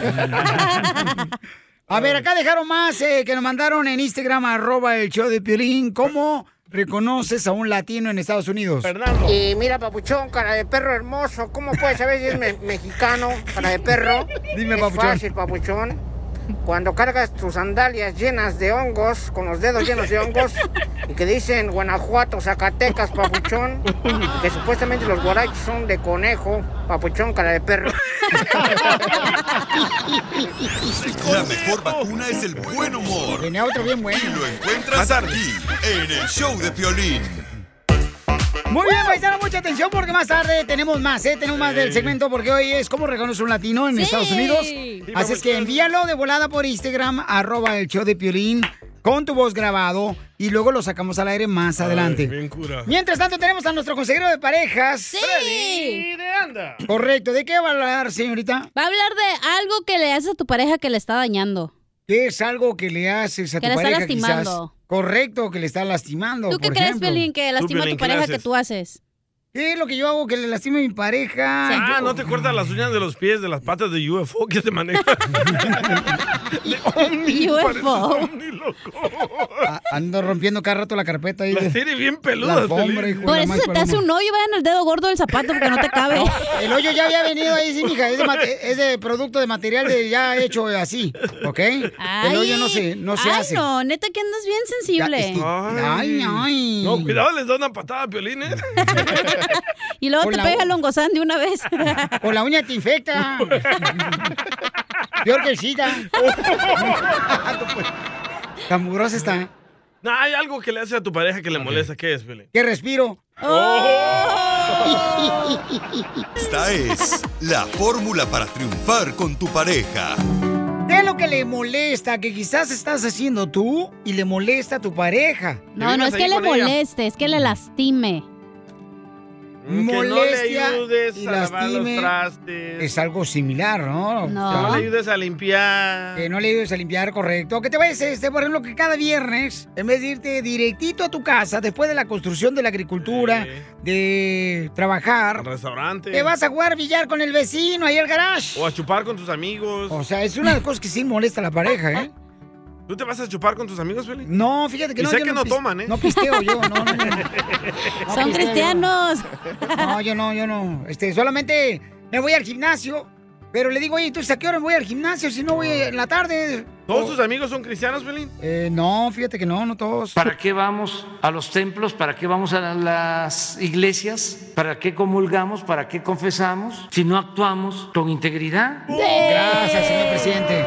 A ver, acá dejaron más eh, que nos mandaron en Instagram, arroba el show de Piolín. ¿Cómo reconoces a un latino en Estados Unidos? Y mira, papuchón, cara de perro hermoso. ¿Cómo puedes saber si es me- mexicano, cara de perro? Dime, es papuchón. fácil, papuchón. Cuando cargas tus sandalias llenas de hongos, con los dedos llenos de hongos, y que dicen Guanajuato, Zacatecas, papuchón, que supuestamente los guarachos son de conejo, papuchón, cara de perro. La mejor vacuna es el buen humor. Tenía otro bien bueno. Y lo encuentras aquí, en el show de Piolín. Muy bien, paisano, mucha atención porque más tarde tenemos más, ¿eh? Tenemos más del segmento porque hoy es cómo reconoce un latino en Sí. Estados Unidos. Sí, Así es que envíalo de volada por Instagram, arroba el show de Piolín, con tu voz grabado y luego lo sacamos al aire más adelante. Bien cura. Mientras tanto tenemos a nuestro consejero de parejas. Sí. de anda. Correcto, ¿de qué va a hablar, señorita? Va a hablar de algo que le haces a tu pareja que le está dañando. ¿Qué es algo que le haces a Que tu le está pareja lastimando. quizás? Correcto, que le está lastimando, ¿Tú qué por crees, ejemplo. Pelín, que lastima a tu ¿qué le pareja que tú haces? ¿Qué es lo que yo hago que le lastime a mi pareja? Ah, Yo- ¿no te cortas las uñas de los pies, de las patas de UFO que te maneja? de ovni, UFO. loco. A- Ando rompiendo cada rato la carpeta ahí. Las de- tiene bien La peludas, alfombra, Pelín. hijo Por eso se te hace un hoyo, vaya en el dedo gordo del zapato porque no te cabe. El hoyo ya había venido ahí, sí, mija. Es de, mate- es de producto de material de ya hecho así, ¿ok? el hoyo no se, no se ay, hace. no, neta que andas bien Ya, sensible. es que- ay, ay. No, cuidado, les da una patada a Piolín, ¿eh? Y luego te pega u- el longozán de una vez. Con la uña te infecta. Peor que el SIDA. Tan mugrosa está. No, hay algo que le hace a tu pareja que le molesta. ¿Qué es, Piolín? Que respiro. Esta es la fórmula para triunfar con tu pareja. ¿Qué es lo que le molesta? Que quizás estás haciendo tú y le molesta a tu pareja. No, no es que le moleste, es que le lastime. No le Molestia ayudes y a los lastime. trastes. Es algo similar, ¿no? Que no le ayudes a limpiar. Que no le ayudes a limpiar, correcto. Que te vayas, este, por ejemplo, que cada viernes, en vez de irte directito a tu casa, después de la construcción de la agricultura, de trabajar, Al restaurante. te vas a jugar billar con el vecino ahí al garage. O a chupar con tus amigos. O sea, es una de las cosas que sí molesta a la pareja, ¿eh? ¿Tú te vas a chupar con tus amigos, Piolín? No, fíjate que Y no. sé yo que no toman, ¿eh? No pisteo yo, no, no, no. No Son pisteo yo. cristianos. No, yo no, yo no. Este, solamente me voy al gimnasio, pero le digo, oye, ¿tú a qué hora me voy al gimnasio si no voy en la tarde? ¿Todos tus amigos son cristianos, Piolín? Eh, no, fíjate que no, no todos. ¿Para qué vamos a los templos? ¿Para qué vamos a las iglesias? ¿Para qué comulgamos? ¿Para qué confesamos? Si no actuamos con integridad. Gracias, señor presidente.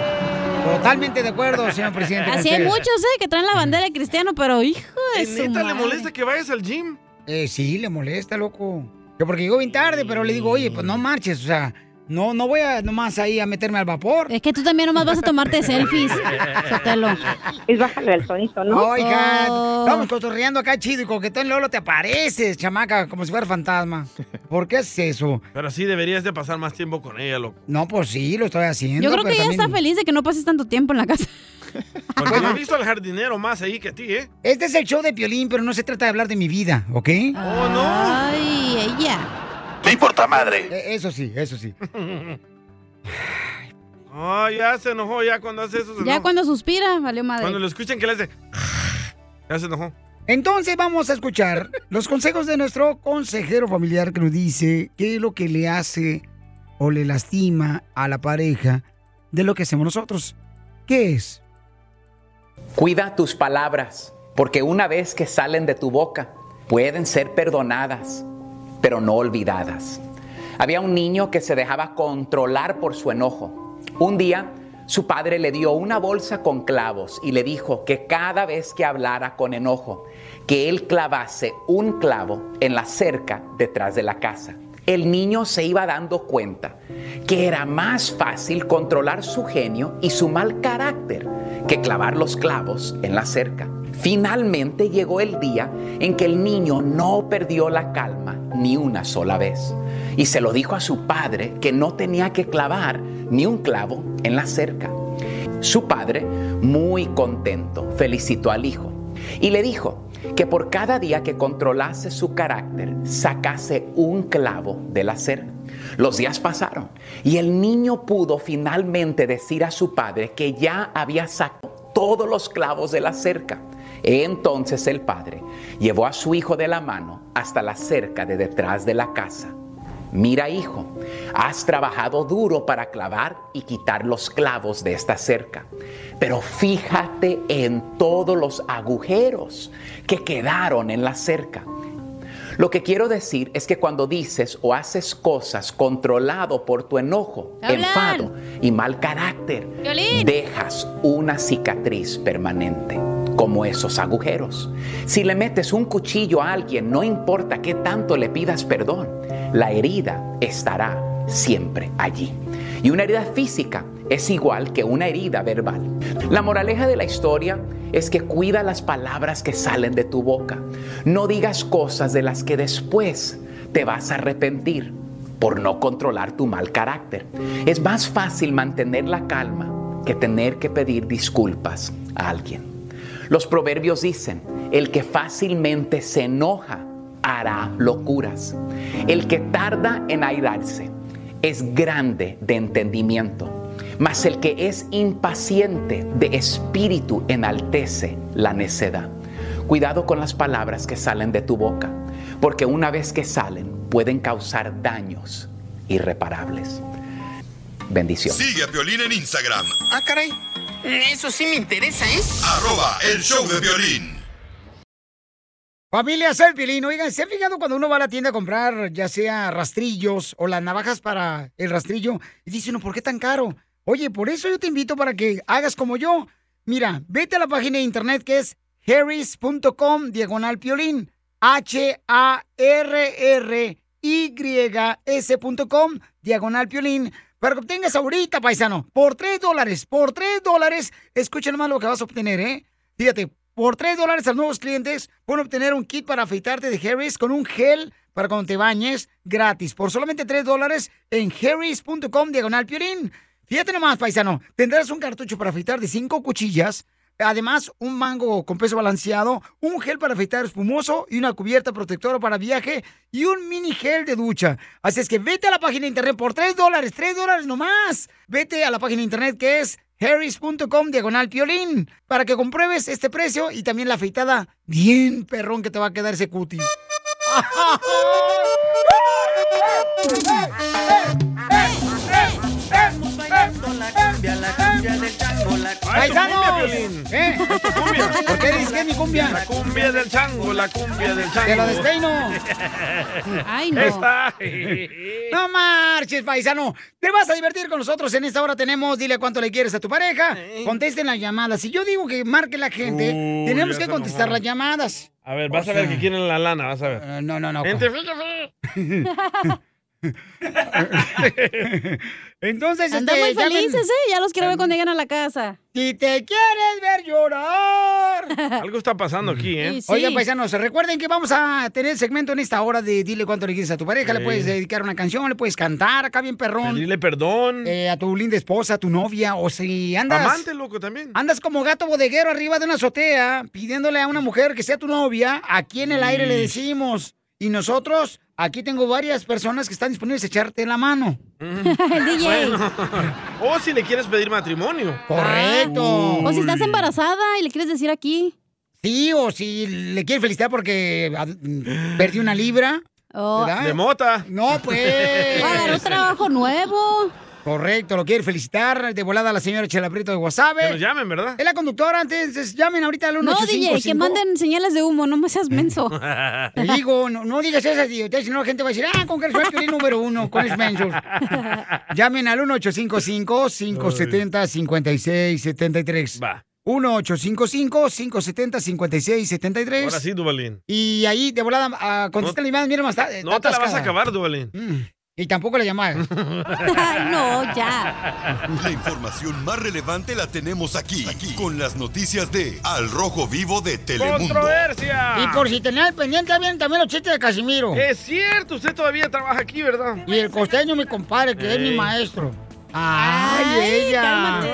Totalmente de acuerdo, señor presidente. Así hay muchos, ¿eh? Que traen la bandera de cristiano, pero hijo de ¿Y su neta le madre. molesta que vayas al gym? Eh, sí, le molesta, loco. Que porque llego bien tarde, pero le digo, oye, pues no marches, o sea, no, no voy a nomás ahí a meterme al vapor. Es que tú también nomás vas a tomarte selfies, Sotelo. Es bájale el tonito, ¿no? Oiga, Oh. estamos cotorreando acá chido y coquetón, luego te apareces, chamaca, como si fuera fantasma. ¿Por qué es eso? Pero sí deberías de pasar más tiempo con ella, loco. No, pues sí, lo estoy haciendo. Yo creo pero que ella también- está feliz de que no pases tanto tiempo en la casa. Porque yo he visto al jardinero más ahí que a ti, ¿eh? Este es el show de Piolín, pero no se trata de hablar de mi vida, ¿ok? Oh, no. Ay, ella. Me importa madre. Eh, Eso sí, eso sí. Oh, ya se enojó, ya cuando hace eso se Ya cuando suspira, valió madre. Cuando lo escuchen que le hace... Ya se enojó. Entonces vamos a escuchar los consejos de nuestro consejero familiar que nos dice qué es lo que le hace o le lastima a la pareja de lo que hacemos nosotros. ¿Qué es? Cuida tus palabras, porque una vez que salen de tu boca, pueden ser perdonadas, pero no olvidadas. Había un niño que se dejaba controlar por su enojo. Un día, su padre le dio una bolsa con clavos y le dijo que cada vez que hablara con enojo, que él clavase un clavo en la cerca detrás de la casa. El niño se iba dando cuenta que era más fácil controlar su genio y su mal carácter que clavar los clavos en la cerca. Finalmente llegó el día en que el niño no perdió la calma ni una sola vez y se lo dijo a su padre que no tenía que clavar ni un clavo en la cerca. Su padre, muy contento, felicitó al hijo y le dijo que por cada día que controlase su carácter, sacase un clavo de la cerca. Los días pasaron y el niño pudo finalmente decir a su padre que ya había sacado todos los clavos de la cerca. Entonces el padre llevó a su hijo de la mano hasta la cerca de detrás de la casa. Mira, hijo, has trabajado duro para clavar y quitar los clavos de esta cerca, pero fíjate en todos los agujeros que quedaron en la cerca. Lo que quiero decir es que cuando dices o haces cosas controlado por tu enojo, Hablan. enfado y mal carácter, Violín. dejas una cicatriz permanente, como esos agujeros. Si le metes un cuchillo a alguien, no importa qué tanto le pidas perdón, la herida estará siempre allí. Y una herida física es igual que una herida verbal. La moraleja de la historia es que cuida las palabras que salen de tu boca. No digas cosas de las que después te vas a arrepentir por no controlar tu mal carácter. Es más fácil mantener la calma que tener que pedir disculpas a alguien. Los proverbios dicen, el que fácilmente se enoja hará locuras. El que tarda en airarse es grande de entendimiento, mas el que es impaciente de espíritu enaltece la necedad. Cuidado con las palabras que salen de tu boca, porque una vez que salen pueden causar daños irreparables. Bendiciones. Sigue a Piolín en Instagram, Ah, caray. Eso sí me interesa, ¿eh? arroba el show de violín. Familia, soy el Piolín. Oigan, ¿se han fijado cuando uno va a la tienda a comprar ya sea rastrillos o las navajas para el rastrillo? Y dice uno, ¿por qué tan caro? Oye, por eso yo te invito para que hagas como yo. Mira, vete a la página de internet que es harris.com diagonal piolín. H-A-R-R-Y-S.com diagonal piolín. Para que obtengas ahorita, paisano, por 3 dólares, por 3 dólares, escucha nomás lo que vas a obtener, ¿eh? Fíjate, por 3 dólares a nuevos clientes pueden obtener un kit para afeitarte de Harris con un gel para cuando te bañes gratis. Por solamente 3 dólares en harris.com diagonal. Fíjate nomás, paisano, tendrás un cartucho para afeitar de 5 cuchillas. Además, un mango con peso balanceado, un gel para afeitar espumoso y una cubierta protectora para viaje y un mini gel de ducha. Así es que vete a la página de internet por 3 dólares, 3 dólares nomás. Vete a la página de internet que es harris.com diagonal piolín para que compruebes este precio y también la afeitada bien perrón que te va a quedar ese cuti. ¡Paisanos! cumbia. ¿Eh? ¿Por qué dices que es mi cumbia? La cumbia del chango, la cumbia del chango. Te lo despeino. Ay, no. Esta. No marches, paisano. Te vas a divertir con nosotros. En esta hora tenemos, dile cuánto le quieres a tu pareja. Contesten las llamadas. Si yo digo que marque la gente, tenemos que contestar las llamadas. A ver, vas O a ver que quieren la lana, vas a ver. eh, no, no, no. Entonces, Andan este, muy felices, ¿eh? Ya los quiero ver cuando lleguen a la casa. Si te quieres ver llorar. Algo está pasando aquí, ¿eh? Oigan, paisanos, recuerden que vamos a tener segmento en esta hora de Dile cuánto le quieres a tu pareja. Le Sí. puedes dedicar una canción, le puedes cantar acá bien perrón. Pedirle perdón. Eh, a tu linda esposa, a tu novia, o si andas... Amante, loco, también. Andas como gato bodeguero arriba de una azotea pidiéndole a una mujer que sea tu novia, aquí en el aire le decimos. Y nosotros, aquí tengo varias personas que están disponibles a echarte la mano. Bueno. O si le quieres pedir matrimonio. Correcto. O si estás embarazada y le quieres decir aquí. Sí, o si le quieres felicitar porque ah, perdí una libra. ¿verdad? De mota. No, pues. Va a dar un trabajo nuevo. Correcto, lo quiere felicitar de volada a la señora Chela Prieto de Guasave. Que nos llamen, ¿verdad? Es la conductora, antes llamen ahorita al No, 1855. DJ, que manden señales de humo, no me seas menso. Te digo, no, no digas esas idiotas, si no la gente va a decir, ah, con que eres el número uno, con mensos. Llamen al 1855-570-5673. Va. 1855-570-5673. Ahora sí, Duvalín. Y ahí, de volada, uh, contesta la llamada, mira más tarde. No te la vas a acabar, Duvalín. Y tampoco la llamada. no, ya. La información más relevante la tenemos aquí, aquí, con las noticias de Al Rojo Vivo de Telemundo. ¡Controversia! Y por si tenés pendiente, bien también los chistes de Casimiro. Es cierto, usted todavía trabaja aquí, ¿verdad? Y el costeño, mi compadre, que es mi maestro. ¡Ay, Ay, ella! cálmate.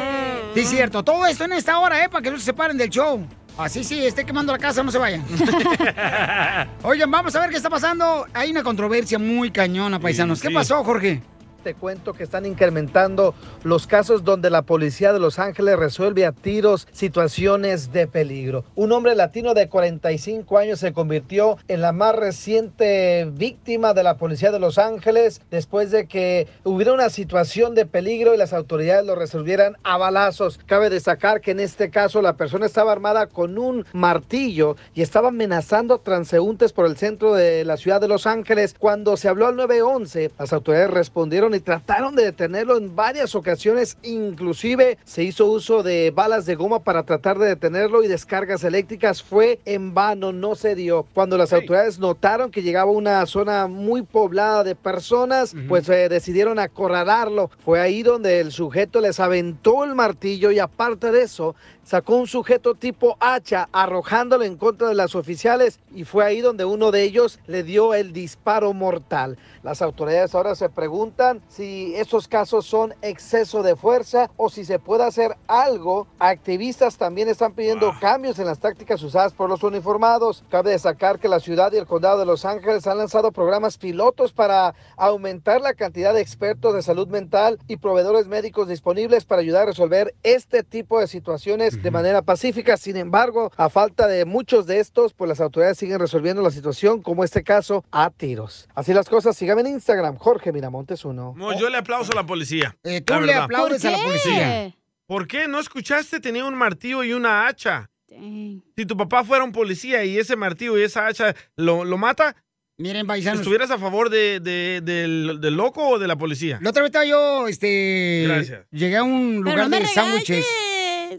Sí, es cierto. Todo esto en esta hora, ¿eh? Para que no se separen del show. Así sí, esté quemando la casa, no se vayan. Oigan, vamos a ver qué está pasando. Hay una controversia muy cañona, paisanos. ¿Qué sí. pasó, Jorge? Te cuento que están incrementando los casos donde la policía de Los Ángeles resuelve a tiros situaciones de peligro. Un hombre latino de 45 años se convirtió en la más reciente víctima de la policía de Los Ángeles después de que hubiera una situación de peligro y las autoridades lo resolvieran a balazos. Cabe destacar que en este caso la persona estaba armada con un martillo y estaba amenazando transeúntes por el centro de la ciudad de Los Ángeles. Cuando se habló al 911, las autoridades respondieron y trataron de detenerlo en varias ocasiones. Inclusive se hizo uso de balas de goma para tratar de detenerlo y descargas eléctricas. Fue en vano, no se dio. Cuando las autoridades notaron que llegaba a una zona muy poblada de personas, pues eh, decidieron acorralarlo. Fue ahí donde el sujeto les aventó el martillo y aparte de eso, sacó un sujeto tipo hacha arrojándolo en contra de las oficiales y fue ahí donde uno de ellos le dio el disparo mortal. Las autoridades ahora se preguntan si esos casos son exceso de fuerza o si se puede hacer algo. Activistas también están pidiendo cambios en las tácticas usadas por los uniformados. Cabe destacar que la ciudad y el condado de Los Ángeles han lanzado programas pilotos para aumentar la cantidad de expertos de salud mental y proveedores médicos disponibles para ayudar a resolver este tipo de situaciones de manera pacífica. Sin embargo, a falta de muchos de estos, pues las autoridades siguen resolviendo la situación, como este caso, a tiros. Así las cosas, síganme en Instagram, Jorge Miramontes uno. No, yo le aplauso a la policía. Eh, tú la le verdad. aplaudes a la policía. ¿Por qué? ¿No escuchaste? Tenía un martillo y una hacha. Si tu papá fuera un policía y ese martillo y esa hacha lo, lo mata, Miren, paisanos. ¿estuvieras a favor de, de- del, del loco o de la policía? La otra vez estaba yo, este. Gracias. Llegué a un Pero lugar no me de sándwiches.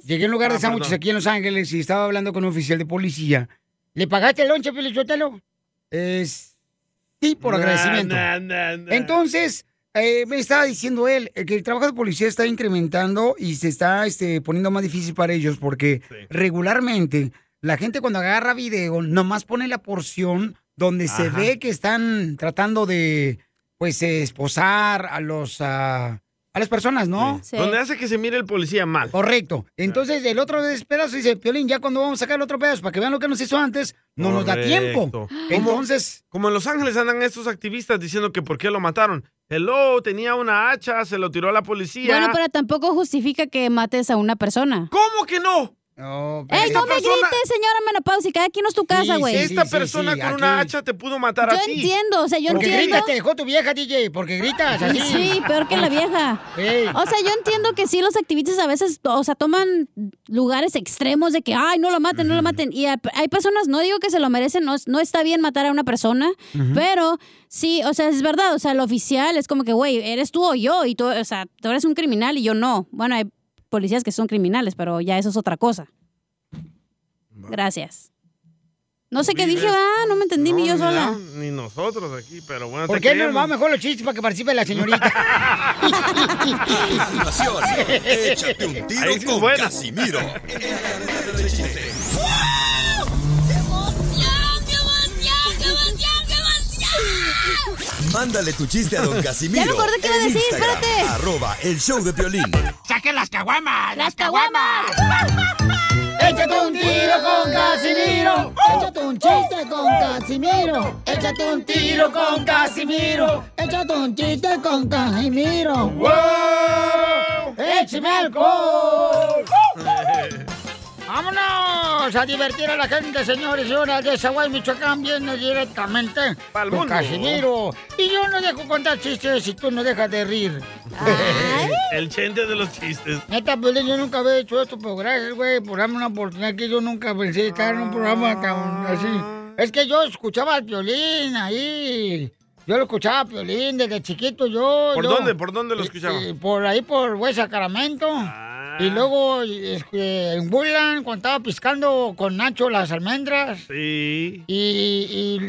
Llegué a un lugar Ah, de sándwiches aquí en Los Ángeles y estaba hablando con un oficial de policía. ¿Le pagaste el lonche, Pelichotelo? Es. Sí, por Nah, agradecimiento. nah, nah. Entonces, eh, me estaba diciendo él eh, que el trabajo de policía está incrementando y se está este, poniendo más difícil para ellos porque regularmente la gente cuando agarra video nomás pone la porción donde se ve que están tratando de, pues, esposar a los, ah, a las personas, ¿no? Donde hace que se mire el policía mal. Correcto. Entonces, el otro pedazo dice, Piolín, ya cuando vamos a sacar el otro pedazo para que vean lo que nos hizo antes, no nos da tiempo. Entonces... Como en Los Ángeles andan estos activistas diciendo que por qué lo mataron. Hello, tenía una hacha, se lo tiró a la policía. Bueno, pero tampoco justifica que mates a una persona. ¿Cómo que no? No, ¡Ey, Esta no me persona- grites, señora menopáusica! Aquí no es tu casa, güey. Esta persona con una hacha te pudo matar Yo a ti. entiendo, o sea, yo porque entiendo. gritas, te dejó tu vieja, DJ, porque gritas así. Sí, peor que la vieja. Ey. O sea, yo entiendo que sí, los activistas a veces, o sea, toman lugares extremos de que, ay, no lo maten, no lo maten. Y hay personas, no digo que se lo merecen, no, no está bien matar a una persona, pero sí, o sea, es verdad, o sea, el oficial es como que, güey, eres tú o yo, y tú, o sea, tú eres un criminal y yo no. Bueno, hay policías que son criminales, pero ya eso es otra cosa. Gracias. No sé qué dije, ah, no me entendí ni yo sola. la- Ni nosotros aquí, pero bueno. ¿Por qué no nos va mejor los chistes para que participe la señorita? Échate un tiro sí con buena. Casimiro. Mándale tu chiste a don Casimiro. Ya me acordé qué iba a en decir, Instagram, espérate. Arroba el show de Piolín. ¡Saquen las caguamas! ¡Las caguamas! Échate un tiro con Casimiro. Échate un chiste con Casimiro. Échate un tiro con Casimiro. Échate un chiste con Casimiro. ¡Wow! ¡Échame alcohol! ¡Vámonos a divertir a la gente, señores y señoras de Zaguay, Michoacán! Viene directamente Pa'l con mundo. Casimiro. Y yo no dejo contar chistes si tú no dejas de rir. El chente de los chistes. Neta, Piolín, yo nunca había hecho esto, pero gracias, güey, por darme una oportunidad que yo nunca pensé estar en un programa tan así. Es que yo escuchaba al Piolín ahí. Yo lo escuchaba Piolín desde chiquito, yo. ¿Por yo- dónde? ¿Por dónde lo escuchaba? eh, por ahí, por Güey Sacramento. Y luego este, en Woodland, cuando estaba piscando con Nacho las almendras. Sí. Y, y,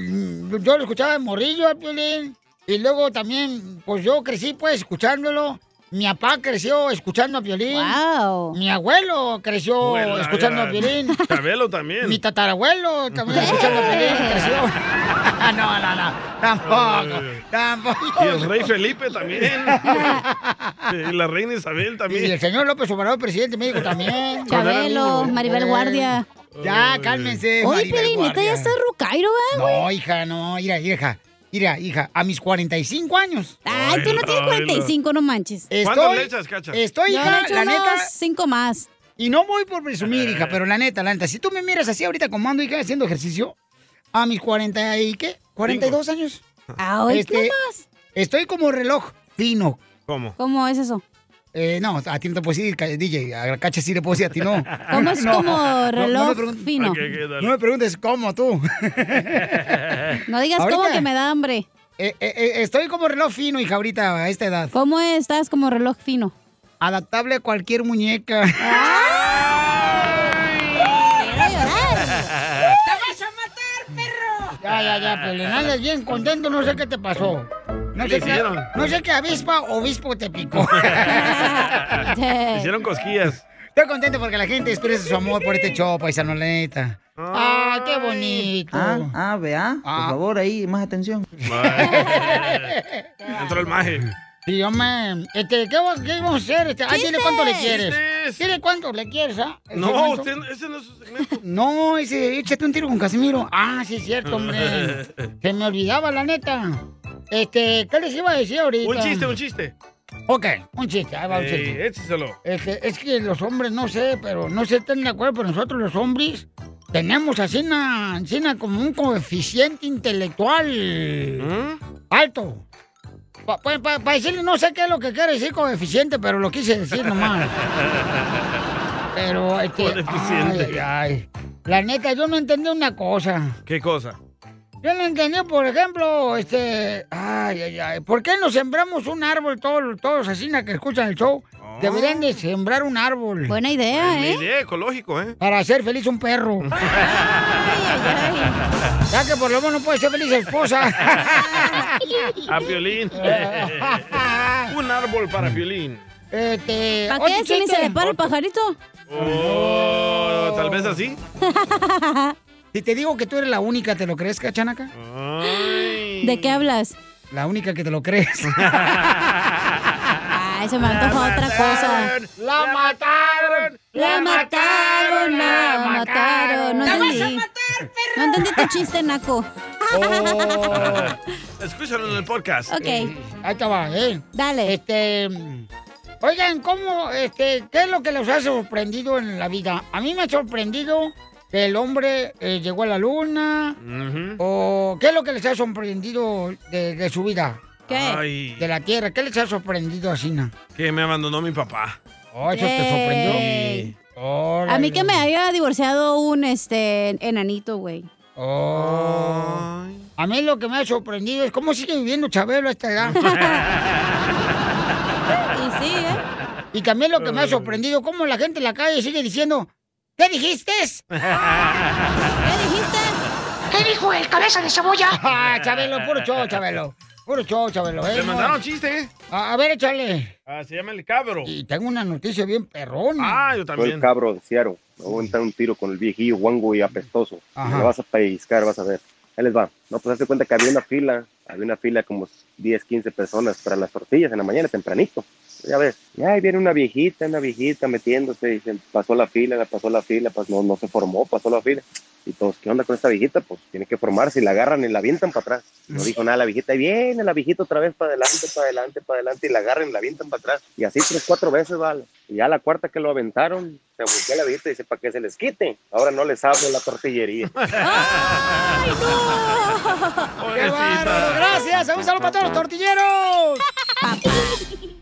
yo lo escuchaba de morrillo al Piolín. Y luego también, pues yo crecí pues escuchándolo. Mi papá creció escuchando a Piolín. Mi abuelo creció escuchando ya. a Piolín. También. Mi tatarabuelo también escuchando a Piolín creció. no, no, no. Tampoco. Tampoco. Y el rey Felipe también. y la reina Isabel también. Y el señor López Obrador, presidente médico también. Chabelo, Maribel Guardia. Ya, cálmense. Oye, Pelín, neta, ya estás rucairo, ¿eh, güey? No, hija, no, mira, hija. Mira, hija, a mis 45 años. Ay, tú no tienes 45, no manches. Estoy, Estoy, Yo hija, le echo la unos neta. cinco más. Y no voy por presumir, hija, pero la neta, la neta, si tú me miras así ahorita como ando, hija, haciendo ejercicio, a mis 40 y qué, 42 años. Ay, ¿qué más? Estoy como reloj fino. ¿Cómo? ¿Cómo es eso? Eh, no, a ti no te puedo decir, DJ, a Cacha sí le puedo decir, a ti no. ¿Cómo es No, como no, no reloj fino? No me preguntes cómo tú. No digas cómo que me da hambre. Eh, eh, eh, estoy como reloj fino, hija, ahorita a esta edad. ¿Cómo estás como reloj fino? Adaptable a cualquier muñeca. Ya, ya, ya, Pelín, andas bien contento, no sé qué te pasó. No ¿Qué sé qué, hicieron? no sé qué avispa o obispo te picó. Hicieron cosquillas. Estoy contento porque la gente expresa su amor por este show, paisano, la neta. Ah, qué bonito. Ah, ah, vea. Por favor, ahí, más atención. Entró el maje. Sí, hombre. Este, ¿qué, qué vamos a hacer? Este, ay, dile cuánto le quieres. Dile cuánto le quieres, ¿ah? ¿El No, usted, ese no es su segmento. No, ese, échate un tiro con Casimiro. Ah, sí, es cierto, hombre. Se me olvidaba, la neta. Este, ¿qué les iba a decir ahorita? Un chiste, un chiste. Ok, un chiste, ahí va un chiste. écheselo. Este, es que los hombres, no sé, pero no sé, están de acuerdo, pero nosotros los hombres tenemos así una, así una como un coeficiente intelectual ¿Mm? alto. Para decirle, no sé qué es lo que quiere decir coeficiente, pero lo quise decir nomás. Pero, este, ay, ay. La neta, yo no entendí una cosa. ¿Qué cosa? Yo no entendí, por ejemplo, este, ay, ay, ay, ¿por qué no sembramos un árbol todos, todos así que escuchan el show? Deberían de sembrar un árbol. Buena idea, Buena idea, ecológico, ¿eh? Para hacer feliz un perro. Ya que por lo menos puede ser feliz su esposa. A Piolín. Un árbol para Piolín. Este, ¿Para qué? Si ni se le para el pajarito. Oh, tal vez así. Si te digo que tú eres la única, ¿te lo crees, cachanaca? ¿De qué hablas? La única que te lo crees. Ay, se me antoja otra cosa. ¡La mataron! La mataron, la mataron. No ¡La vas entendí. a No entendí tu chiste, Naco. Escúchalo en el podcast. Ok. Ahí estaba, ¿eh? Dale. Este. Oigan, ¿cómo, este, qué es lo que los ha sorprendido en la vida? A mí me ha sorprendido que el hombre eh, llegó a la luna. ¿O qué es lo que les ha sorprendido de, de su vida? ¿Qué? Ay. De la Tierra. ¿Qué les ha sorprendido así, na? Que me abandonó mi papá. Oh, ¿eso te sorprendió? Órale. A mí que me había divorciado un este enanito, güey. Oh. A mí lo que me ha sorprendido es cómo sigue viviendo Chabelo a esta edad. y sí, ¿eh? Y también lo que me ha sorprendido, cómo la gente en la calle sigue diciendo, ¿qué dijiste? ¿Qué dijiste? ¿Qué dijo el cabeza de cebolla? Ah, Chabelo, puro show, Chabelo. Puro show, Chabelo. ¿eh? Le mandaron chiste, ¿eh? A, a ver, échale. Ah, se llama el cabro. Y tengo una noticia bien perrona. Ah, yo Soy el también. cabro de Ciaro. Me voy a entrar un tiro con el viejillo guango y apestoso. Ajá. Me vas a pellizcar, vas a ver. Ahí les va. No, pues hazte cuenta que había una fila. Había una fila como 10, 15 personas para las tortillas en la mañana, tempranito. Ya ves. Y ahí viene una viejita, una viejita metiéndose. Y se pasó la fila, la pasó la fila, pues no, no se formó, pasó la fila. Y todos, ¿qué onda con esta viejita? Pues tiene que formarse y la agarran y la avientan para atrás. No dijo nada la viejita. Y viene la viejita otra vez para adelante, para adelante, para adelante. Y la agarran y la avientan para atrás. Y así tres, cuatro veces, vale. Y ya la cuarta que lo aventaron, se volteó la viejita y dice, para que se les quite. Ahora no les hablo la tortillería. ¡Qué bárbaro! ¡Gracias! ¡Un saludo para todos los tortilleros!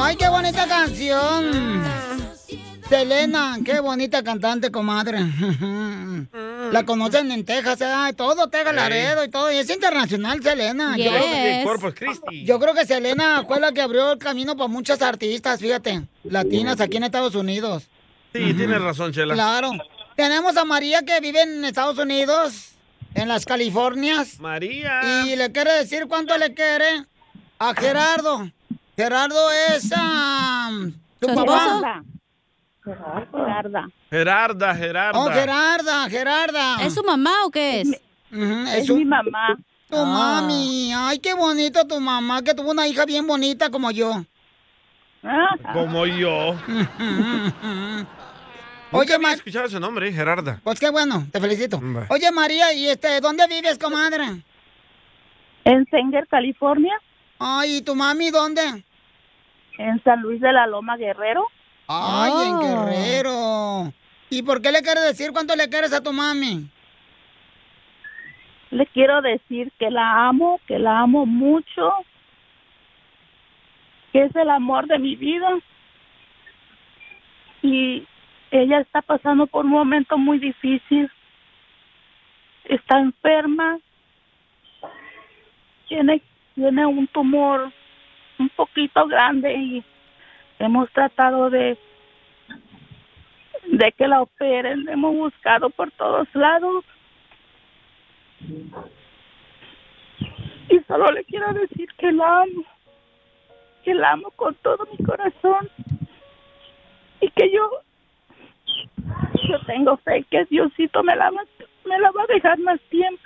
¡Ay, qué bonita canción! Selena, qué bonita cantante, comadre. La conocen en Texas, ¿eh? todo, Texas, Laredo y todo. Y es internacional, Selena. Yo, creo que, Corpus Christi. yo creo que Selena fue la que abrió el camino para muchas artistas, fíjate, latinas aquí en Estados Unidos. Sí, tienes razón, Chela. Claro. Tenemos a María que vive en Estados Unidos, en las Californias. María. Y le quiere decir cuánto le quiere a Gerardo. Gerardo es ah, tu ¿Su papá. Gerarda. Gerarda, Gerarda. Oh, Gerarda, Gerarda. ¿Es su mamá o qué es? es mi mamá. Tu mami. Ay, qué bonito tu mamá, que tuvo una hija bien bonita como yo. Como yo. Oye, Oye, había escuchado ese nombre, Gerarda. Pues qué bueno, te felicito. Oye, María, ¿y este, dónde vives, comadre? En Sanger, California. Ay, ¿y tu mami dónde? En San Luis de la Loma Guerrero. Ay, en Oh. Guerrero. ¿Y por qué le quieres decir cuánto le quieres a tu mami? Le quiero decir que la amo, que la amo mucho, que es el amor de mi vida. Y ella está pasando por un momento muy difícil. Está enferma. Tiene, tiene un tumor un poquito grande y hemos tratado de de que la operen. Hemos buscado por todos lados. Y solo le quiero decir que la amo, que la amo con todo mi corazón y que yo, yo tengo fe que Diosito me la, me la va a dejar más tiempo.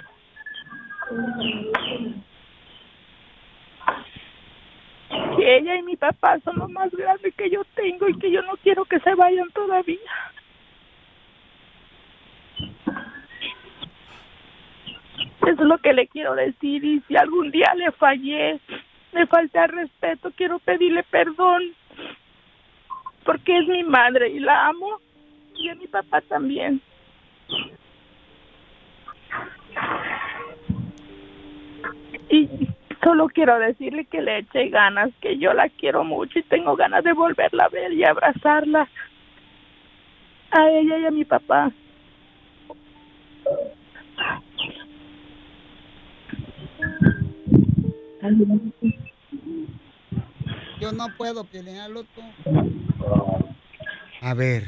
Que ella y mi papá son lo más grande que yo tengo y que yo no quiero que se vayan todavía. Eso es lo que le quiero decir y si algún día le fallé, le falté al respeto, quiero pedirle perdón porque es mi madre y la amo y a mi papá también. Y solo quiero decirle que le eche ganas, que yo la quiero mucho y tengo ganas de volverla a ver y abrazarla a ella y a mi papá. Yo no puedo pelearlo tú. A ver.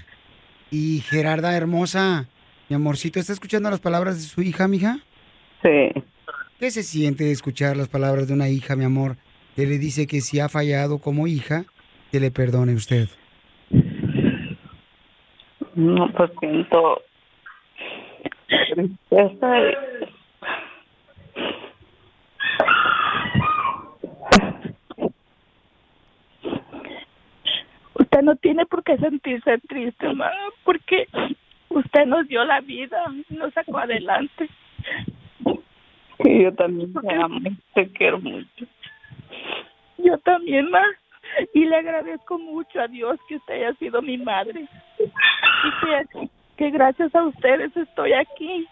Y Gerarda hermosa, mi amorcito, ¿está escuchando las palabras de su hija, mija? Sí. ¿Qué se siente escuchar las palabras de una hija, mi amor, que le dice que si ha fallado como hija, que le perdone usted? No, pues siento tristeza. Usted no tiene por qué sentirse triste, ma, porque usted nos dio la vida, nos sacó adelante. Y yo también te amo, te quiero mucho. Yo también, ma, y le agradezco mucho a Dios que usted haya sido mi madre y que, que gracias a ustedes estoy aquí.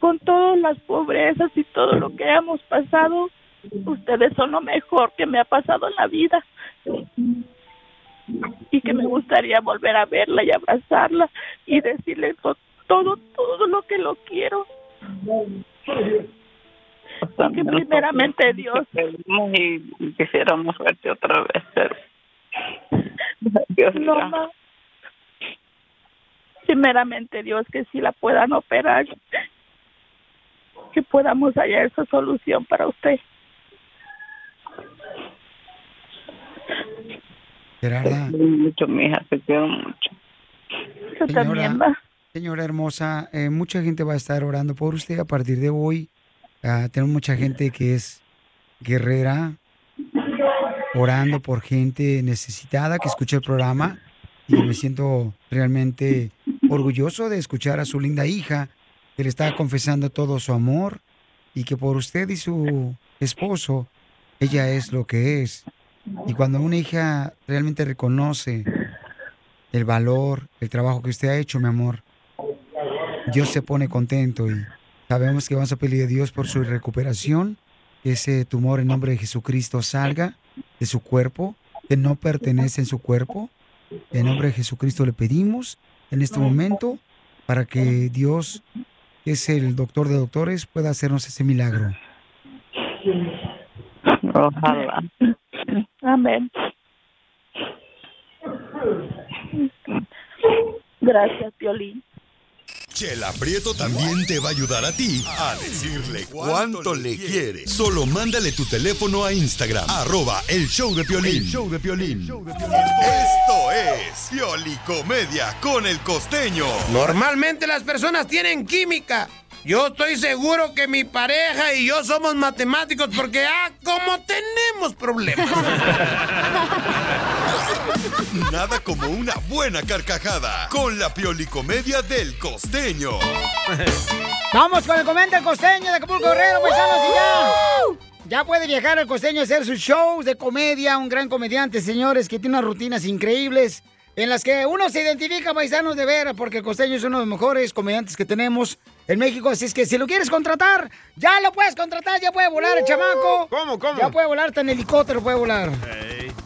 Con todas las pobrezas y todo lo que hemos pasado, ustedes son lo mejor que me ha pasado en la vida. Y que me gustaría volver a verla y abrazarla y decirle to- todo, todo lo que lo quiero. Y que primeramente Dios. Y quisiéramos verte otra vez, pero. Dios no. Primeramente Dios que si la puedan operar, que podamos hallar esa solución para usted. Gerarda. Mucho, mija, te quiero mucho. Yo también, ma. Señora hermosa, eh, mucha gente va a estar orando por usted a partir de hoy. Ah, tenemos mucha gente que es guerrera, orando por gente necesitada que escucha el programa. Y me siento realmente orgulloso de escuchar a su linda hija que le está confesando todo su amor y que por usted y su esposo, ella es lo que es. Y cuando una hija realmente reconoce el valor, el trabajo que usted ha hecho, mi amor, Dios se pone contento y sabemos que vamos a pedir a Dios por su recuperación, que ese tumor en nombre de Jesucristo salga de su cuerpo, que no pertenece en su cuerpo. En nombre de Jesucristo le pedimos en este momento para que Dios, que es el doctor de doctores, pueda hacernos ese milagro. Ojalá. Amén. Gracias, Piolín. Chela Prieto también te va a ayudar a ti a decirle cuánto le quiere. Solo mándale tu teléfono a Instagram, arroba el show de Piolín. El show de Piolín. Esto es Piolicomedia con el costeño. Normalmente las personas tienen química. Yo estoy seguro que mi pareja y yo somos matemáticos porque, ah, como tenemos problemas. Nada como una buena carcajada con la Piolicomedia del costeño. Vamos con el comenta del costeño de Acapulco Guerrero, paisanos, y ya. Ya puede viajar el costeño a hacer sus shows de comedia, un gran comediante, señores, que tiene unas rutinas increíbles en las que uno se identifica, paisanos, de veras, porque costeño es uno de los mejores comediantes que tenemos en México. Así es que si lo quieres contratar, ya lo puedes contratar, ya puede volar el chamaco. ¿Cómo, cómo? Ya puede volar, hasta en helicóptero puede volar.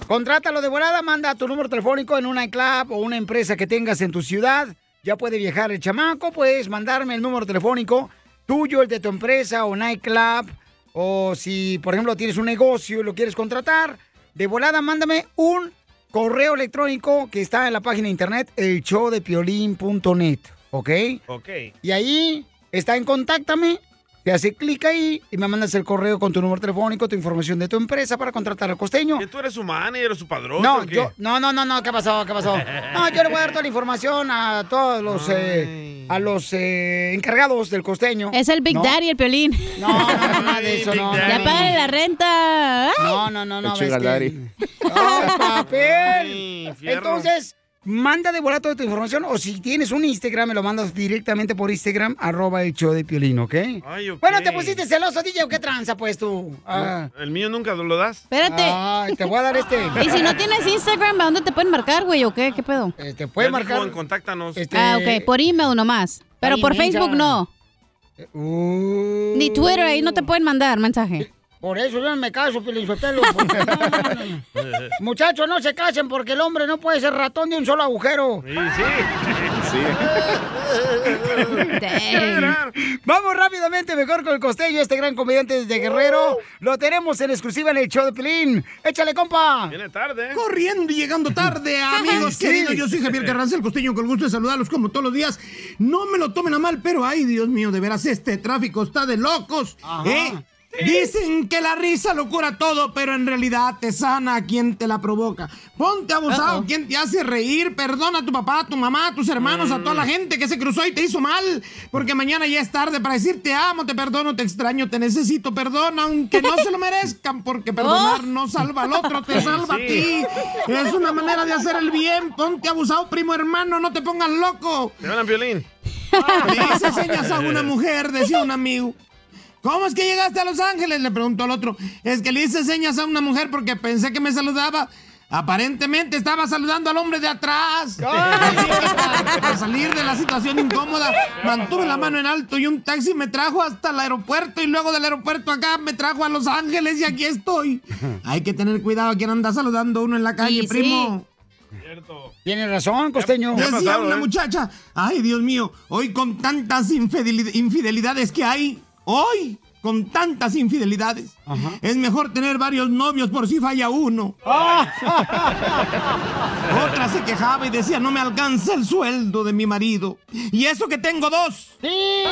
Contrátalo de volada, manda tu número telefónico en una club o una empresa que tengas en tu ciudad. Ya puede viajar el chamaco, puedes mandarme el número telefónico tuyo, el de tu empresa o nightclub. O si, por ejemplo, tienes un negocio y lo quieres contratar, de volada mándame un correo electrónico que está en la página de internet, el ¿ok? Ok. Y ahí está en Contáctame, te hace clic ahí y me mandas el correo con tu número telefónico, tu información de tu empresa para contratar al costeño. ¿Que tú eres su manager o su padrón? No, o qué? yo, no, no, no, no, ¿qué pasó? ¿Qué pasó? No, yo le voy a dar toda la información a todos los, eh, a los eh, encargados del costeño. Es el Big ¿No? Daddy, el Piolín. No, no, no, nada de eso, no. Ya págale la renta. Ay. No, no, no, no. El ves que- daddy. ¡Ay, papel! fierro. Entonces, manda de volar toda tu información o si tienes un Instagram, me lo mandas directamente por Instagram, arroba el show de Piolín, ¿ok? Ay, ok. Bueno, ¿te pusiste celoso, DJ, o qué tranza, pues, tú? Ah. ¿El mío nunca lo das? Espérate. Ay, te voy a dar este. Y si no tienes Instagram, ¿a dónde te pueden marcar, güey, o qué? ¿Qué pedo? Te Ya puede dijo marcar. contáctanos. Este, Ah, ok, por email nomás. Pero por. Facebook no. Uh, Ni Twitter, ahí no te pueden mandar mensaje. Por eso yo no me caso, no. Muchachos, no se casen porque el hombre no puede ser ratón de un solo agujero. Sí, sí. Vamos rápidamente, mejor con el costeño, este gran comediante desde Guerrero. Lo tenemos en exclusiva en el show de Pilín. Échale, compa. Viene tarde. Corriendo y llegando tarde, amigos Sí. queridos. Yo soy Javier Carranza, el costeño, con el gusto de saludarlos como todos los días. No me lo tomen a mal, pero ay, Dios mío, de veras, este tráfico está de locos. ¿eh? Dicen que la risa lo cura todo, pero en realidad te sana a quien te la provoca. Ponte abusado, quien te hace reír. Perdona a tu papá, a tu mamá, a tus hermanos, a toda la gente que se cruzó y te hizo mal. Porque mañana ya es tarde para decir te amo, te perdono, te extraño, te necesito. Perdona, aunque no se lo merezcan, porque perdonar no salva al otro, te salva a ti. Es una manera de hacer el bien. Ponte abusado, primo hermano, no te pongas loco. Te hablan violín. Le hice señas a una mujer, decía un amigo. ¿Cómo es que llegaste a Los Ángeles? Le preguntó al otro. Es que le hice señas a una mujer porque pensé que me saludaba. Aparentemente estaba saludando al hombre de atrás. Para, salir de la situación incómoda, mantuve la mano en alto y un taxi me trajo hasta el aeropuerto y luego del aeropuerto acá me trajo a Los Ángeles y aquí estoy. Hay que tener cuidado a quien anda saludando uno en la calle, Y sí. primo. Tienes razón, costeño. Decía pasado, una ¿eh? muchacha, ay Dios mío, hoy con tantas infideli- infidelidades que hay, hoy con tantas infidelidades, es mejor tener varios novios por si falla uno. Otra se quejaba y decía, no me alcanza el sueldo de mi marido. Y eso que tengo dos. Me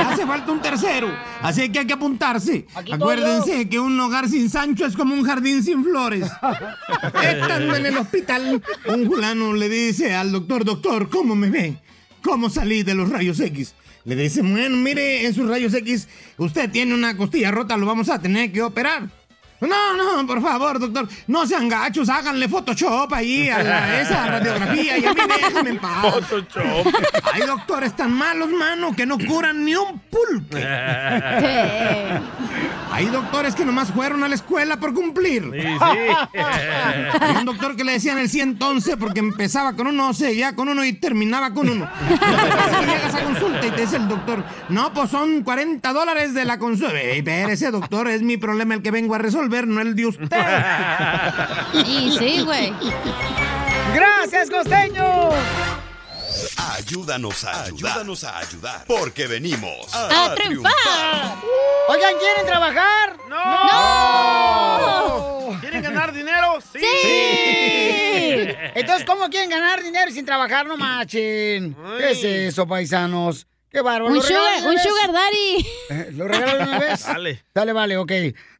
hace falta un tercero. Así que hay que apuntarse. Aquí Acuérdense que un hogar sin Sancho es como un jardín sin flores. Estando en el hospital, un fulano le dice al doctor, doctor, ¿cómo me ve? ¿Cómo salí de los rayos X? Le dice, bueno, mire, en sus rayos X usted tiene una costilla rota, lo vamos a tener que operar. No, no, por favor, doctor, no sean gachos, háganle Photoshop ahí a la- esa radiografía y a mí déjenme en paz. Photoshop. Hay doctores tan malos, mano, que no curan ni un pulque. Hay doctores que nomás fueron a la escuela por cumplir. Sí, sí. Hay un doctor que le decían el 111 porque empezaba con uno, seguía con uno y terminaba con uno. Lo que pasa es que llegas a consulta y te dice el doctor, no, pues son 40 dólares de la consulta. Ey, ese doctor, es mi problema el que vengo a resolver, no el de usted. Y sí, güey. ¡Gracias, costeño! Ayúdanos a ayudar. Ayúdanos a ayudar. Porque venimos ¡A triunfar! Oigan, ¿quieren trabajar? ¡No! ¿Quieren ganar dinero? Sí. ¡Sí! Entonces, ¿cómo quieren ganar dinero sin trabajar? No machen. ¿Qué es eso, paisanos? Qué bárbaro. Un ¿Lo regalan sugar, un sugar daddy. Eh, ¿Lo regalan de una vez? Dale. Dale, vale, ok.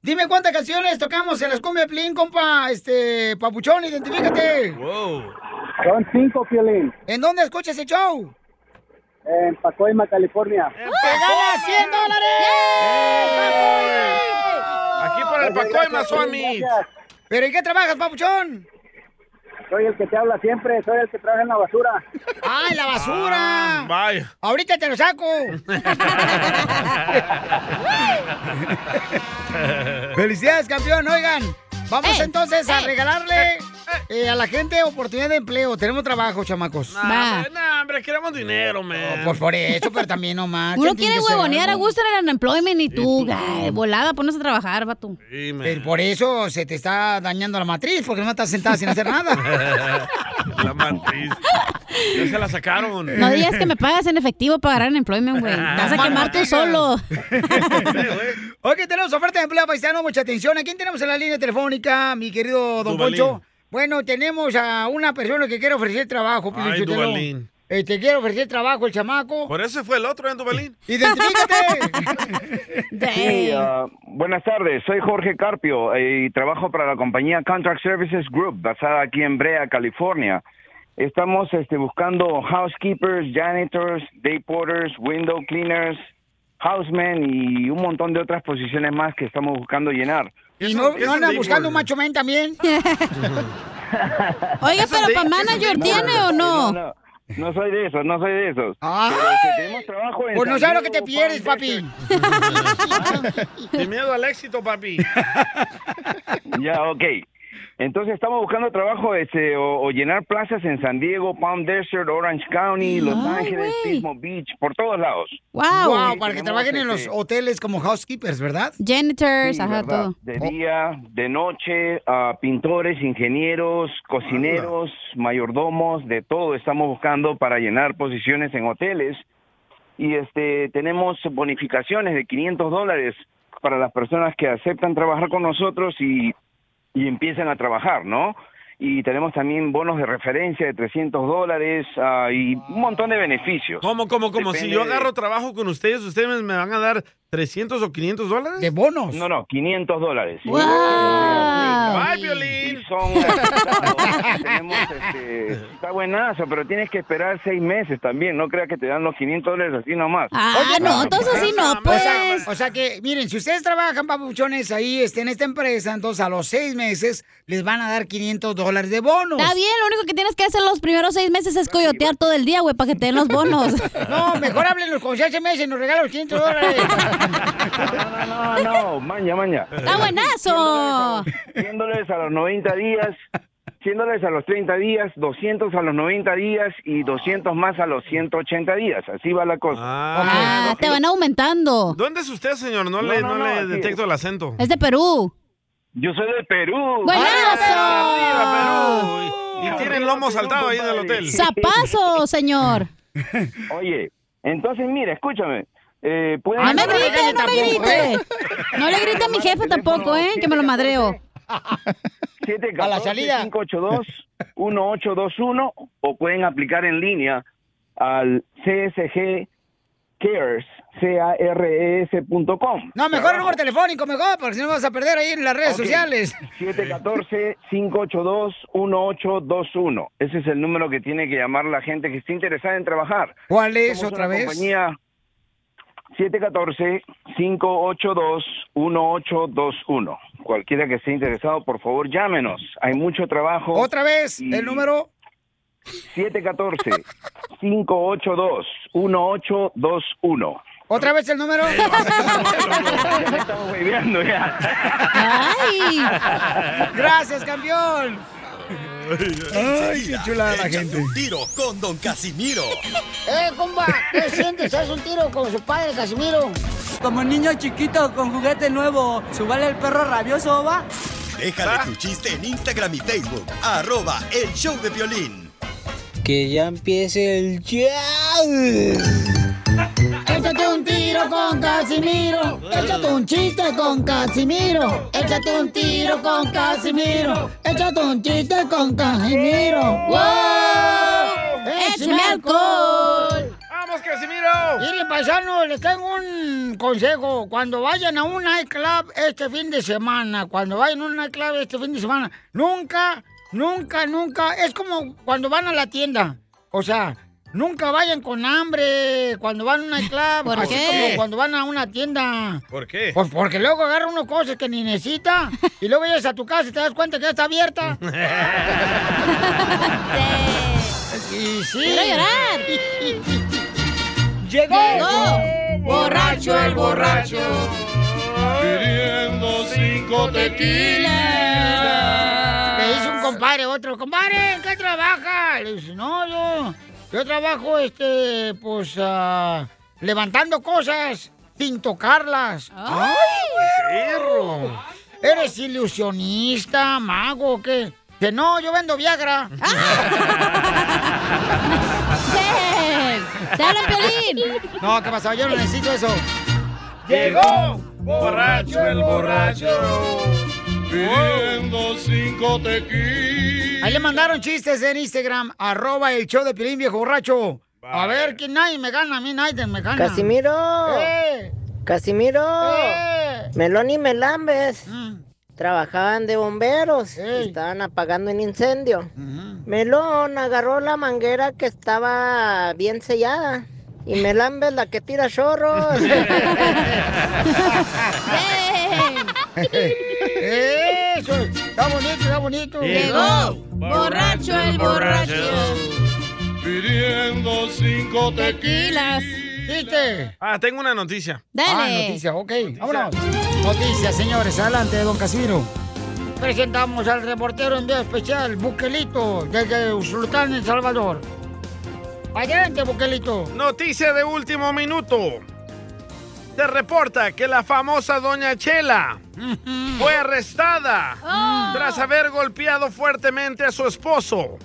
Dime cuántas canciones tocamos en las cumbia de Plin, compa, este, Papuchón, identifícate. Wow. Son cinco, Piolín. ¿En dónde escuchas el show? En Pacoima, California. ¡Te ganas 100 dólares! Aquí por el Pacoima, Suami. ¿Pero en qué trabajas, Papuchón? Soy el que te habla siempre, soy el que trabaja en la basura. ¡Ah, en la basura! Ah, vaya. Ahorita te lo saco. Felicidades, campeón. Oigan, vamos entonces a regalarle eh, a la gente oportunidad de empleo. Tenemos trabajo, chamacos. Nah, hombre, nah, hombre, queremos dinero, man. Pues por eso, pero también no más. Uno quiere huevonear a gusto en el unemployment y tú, ay, volada, pones a trabajar, vato. Pero por eso se te está dañando la matriz, porque no estás sentada sin hacer nada. la matriz. Ya se la sacaron. No digas que me pagas en efectivo para agarrar unemployment, güey. Te vas a No, quemar no tú solo. Ok, tenemos oferta de empleo paisano, mucha atención. ¿A quién tenemos en la línea telefónica, mi querido Don. Poncho? Bueno, tenemos a una persona que quiere ofrecer trabajo, Ay. Duvalín. Eh, te quiere ofrecer trabajo el chamaco. Por eso fue el otro, ¿eh, Duvalín? ¡Identifícate! Sí, ah, buenas tardes, soy Jorge Carpio eh, y trabajo para la compañía Contract Services Group, basada aquí en Brea, California. Estamos este, buscando housekeepers, janitors, day porters, window cleaners, housemen y un montón de otras posiciones más que estamos buscando llenar. ¿Y no, no andan buscando un macho men también? Oiga, pero para manager tiene o no? No, no soy de esos, no soy de esos. Que tenemos trabajo en Pues no sabes lo que te pierdes, papi. Sin miedo al éxito, papi. Ya, ok. Entonces estamos buscando trabajo este, o, o llenar plazas en San Diego, Palm Desert, Orange County, Los Ángeles. Pismo Beach, por todos lados. Wow, para que trabajen en los este, hoteles como housekeepers, ¿verdad? Janitors, Sí, ajá, ¿verdad? todo. De día, de noche, ah, pintores, ingenieros, cocineros, mayordomos, de todo estamos buscando para llenar posiciones en hoteles. Y este tenemos bonificaciones de 500 dólares para las personas que aceptan trabajar con nosotros y, y empiezan a trabajar, ¿no? Y tenemos también bonos de referencia de 300 dólares ah, y un montón de beneficios. ¿Cómo, cómo, cómo? Si Depende yo de- agarro trabajo con ustedes, ¿ustedes me van a dar 300 o 500 dólares? ¿De bonos? No, no, 500 dólares. ¡Ay, Violín! Son tenemos, este, está buenazo, pero tienes que esperar seis meses también. No creas que te dan los 500 dólares así nomás. Ah, no, entonces así no, O pues. sea, o sea que, miren, si ustedes trabajan, papuchones, ahí este, en esta empresa, entonces a los seis meses les van a dar 500 dólares de bonos. Está bien, lo único que tienes que hacer los primeros seis meses es coyotear todo el día, güey, para que te den los bonos. No, mejor háblenos con seis meses y nos regalan los 500 dólares. No, no, no, maña, maña. ¡Está buenazo! 100 dólares a los 90 días, 100 dólares a los 30 días, 200 a los 90 días y 200 más a los 180 días. Así va la cosa. Ah, te van aumentando. ¿Dónde es usted, señor? No, No, le, no, no no, le detecto el acento. Es de Perú. Yo soy de Perú. ¡Buenazo! ¡Arriba, Perú! Y tienen lomo saltado ahí en el hotel. ¡Zapazo, señor! Oye, entonces mira, escúchame. Eh, pueden- No me grite, no me grite. No le grite a mi jefe tampoco, ¿eh? Que me lo madreo. A la salida. 582-1821 o pueden aplicar en línea al CSG Cares, C-A-R-E-S.com. No, mejor el número telefónico, mejor, porque si no vas a perder ahí en las redes Ok. sociales. 714-582-1821. Ese es el número que tiene que llamar la gente que esté interesada en trabajar. ¿Cuál es Somos otra una vez? Compañía 714-582-1821. Cualquiera que esté interesado, por favor, llámenos. Hay mucho trabajo. Otra vez, Y- el número. 714-582-1821. Otra vez el número. Estamos ya. ¡Ay! Gracias, campeón. Ay, qué chulada la gente. un tiro con Don Casimiro. ¡Eh, comba! ¿Qué sientes? ¿Haz un tiro con su padre, Casimiro? Como niño chiquito con juguete nuevo, ¿subale el perro rabioso, va? Déjale tu chiste en Instagram y Facebook. Arroba el show de violín. Que ya empiece el ya. Échate un tiro con Casimiro. Échate un chiste con Casimiro. Échate un tiro con Casimiro. Échate un chiste con Casimiro. ¡Wow! ¡Échame alcohol! ¡Vamos, Casimiro! Miren, paisanos, les tengo un consejo. Cuando vayan a un nightclub este fin de semana, cuando vayan a un nightclub este fin de semana, nunca, nunca, nunca, es como cuando van a la tienda. O sea, nunca vayan con hambre cuando van a un nightclub. ¿Por así qué? como cuando van a una tienda. ¿Por qué? Pues porque luego agarra uno cosas que ni necesita y luego llegas a tu casa y te das cuenta que ya está abierta. Y sí. Quiero llorar. Llegó. Llegó. Borracho el borracho. Pidiendo cinco tequilas. Le dice un compadre otro, compadre, ¿en qué trabaja? Le dice, no, yo, yo trabajo, este, pues, ah, levantando cosas sin tocarlas. ¡Ay! ¿Eres ilusionista, mago o qué? Que no, yo vendo Viagra. ¡Te hablan, Piolín! No, ¿qué pasó? Yo no necesito eso. Llegó borracho el borracho. Pidiendo cinco tequilas. Ahí le mandaron chistes en Instagram, arroba el show de Piolín, viejo borracho. A ver, que nadie me gana, a mí nadie me gana. Casimiro. ¡Eh! Casimiro. ¡Eh! Melón y Melambes. Mm. Trabajaban de bomberos y estaban apagando un incendio. Melón agarró la manguera que estaba bien sellada. Y Melambes la que tira chorros. Está bonito, está bonito. Llegó borracho el borracho. Pidiendo cinco tequilas. ¿Viste? Ah, tengo una noticia. Ah, noticia, ok. Vámonos. Noticias, señores. Adelante, don Casimiro. Presentamos al reportero en día especial, Buquelito, desde Usulután, El Salvador. Adelante, Buquelito. Noticia de último minuto. Se reporta que la famosa Doña Chela fue arrestada tras haber golpeado fuertemente a su esposo.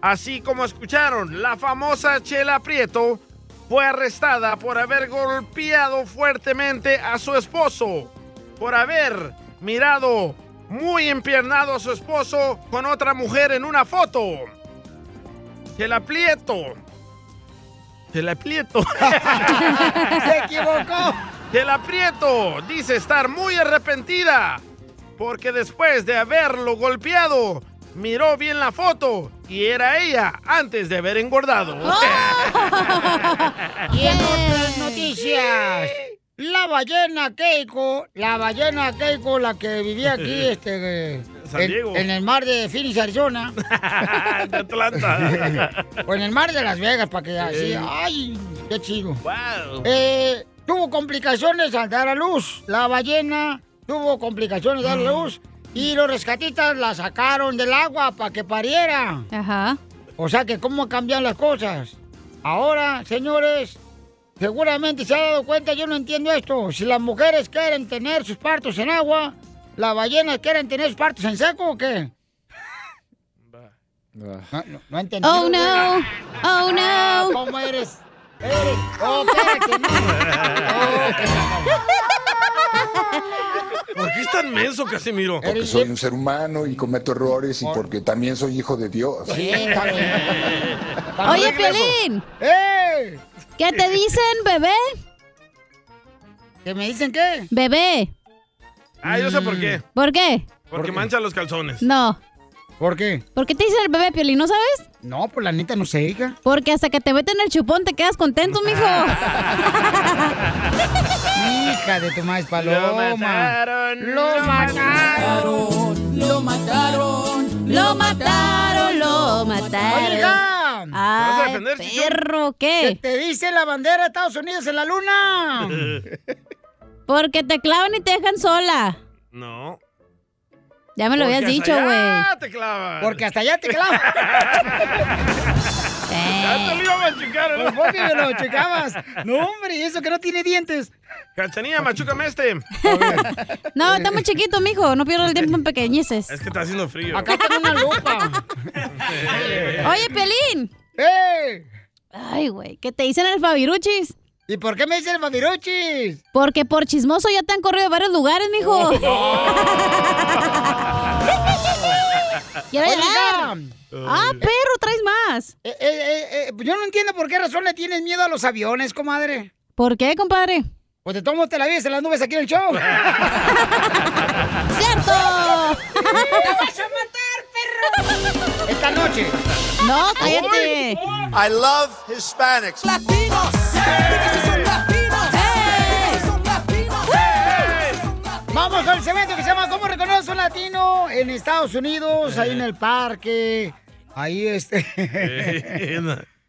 Así como escucharon, la famosa Chela Prieto fue arrestada por haber golpeado fuertemente a su esposo, por haber mirado muy empiernado a su esposo con otra mujer en una foto. Chela Prieto. Chela Prieto. Se equivocó. Chela Prieto dice estar muy arrepentida porque después de haberlo golpeado, miró bien la foto y era ella antes de haber engordado. Y en otras noticias, la ballena Keiko, la ballena Keiko, la que vivía aquí, este, San en, Diego. en el mar de Phoenix, Arizona. de Atlanta. o en el mar de Las Vegas, para que así, Sí. ay, qué chido. Wow. Eh, tuvo complicaciones al dar a luz. La ballena tuvo complicaciones al dar a luz. Y los rescatistas la sacaron del agua para que pariera. Ajá. O sea que cómo cambian las cosas. Ahora, señores, seguramente se ha dado cuenta, yo no entiendo esto. Si las mujeres quieren tener sus partos en agua, ¿las ballenas quieren tener sus partos en seco o qué? No, no, no entendí. Oh, no. Oh, no. ¿Cómo eres? Eres. Oh, espérate, no. Oh, que ¿Por qué es tan menso, Casimiro? Porque soy un ser humano y cometo errores y porque también soy hijo de Dios. Oye, Piolín. ¡Eh! ¿Qué te dicen, bebé? ¿Qué me dicen qué? Bebé. Ah, yo sé por qué. ¿Por qué? Porque mancha los calzones. No. ¿Por qué? ¿Por qué te dicen el bebé, Piolín? ¿No sabes? No, pues la neta no sé, hija. Porque hasta que te meten el chupón te quedas contento, mijo. Hija de tu maíz paloma. Lo mataron, Lo lo mataron. Lo mataron. Lo mataron, lo mataron. Oiga. Ay, a defender, perro, ¿Qué ¿qué? te dice la bandera de Estados Unidos en la luna? Porque te clavan y te dejan sola. No. Ya me lo Porque habías dicho, güey. allá te clavan. Porque hasta allá te clavan. Ya te lo iba a machucar, Pues vos ni me lo checabas. No, hombre, y eso que no tiene dientes. Cachanilla, machúcame este. No, está muy chiquito, mijo. No pierdo el tiempo en pequeñeces. Es que está haciendo frío. Acá tengo una lupa. Oye, Pelín. ¡Eh! Ay, güey. ¿Qué te dicen el Fabiruchis? ¿Y por qué me dicen el papiruchis? Porque por chismoso ya te han corrido de varios lugares, mijo. Quiero Oye, llegar. Ah, perro, traes más. Eh, eh, eh, eh, yo no entiendo por qué razón le tienes miedo a los aviones, comadre. ¿Por qué, compadre? Pues te tomo te la vives en las nubes aquí en el show. ¡Cierto! ¡La vas a matar, perro! Esta noche. No, cállate. I love Hispanics. Latinos. Vamos con el segmento que se llama ¿Cómo reconoce un latino en Estados Unidos? Ahí en el parque. Ahí este.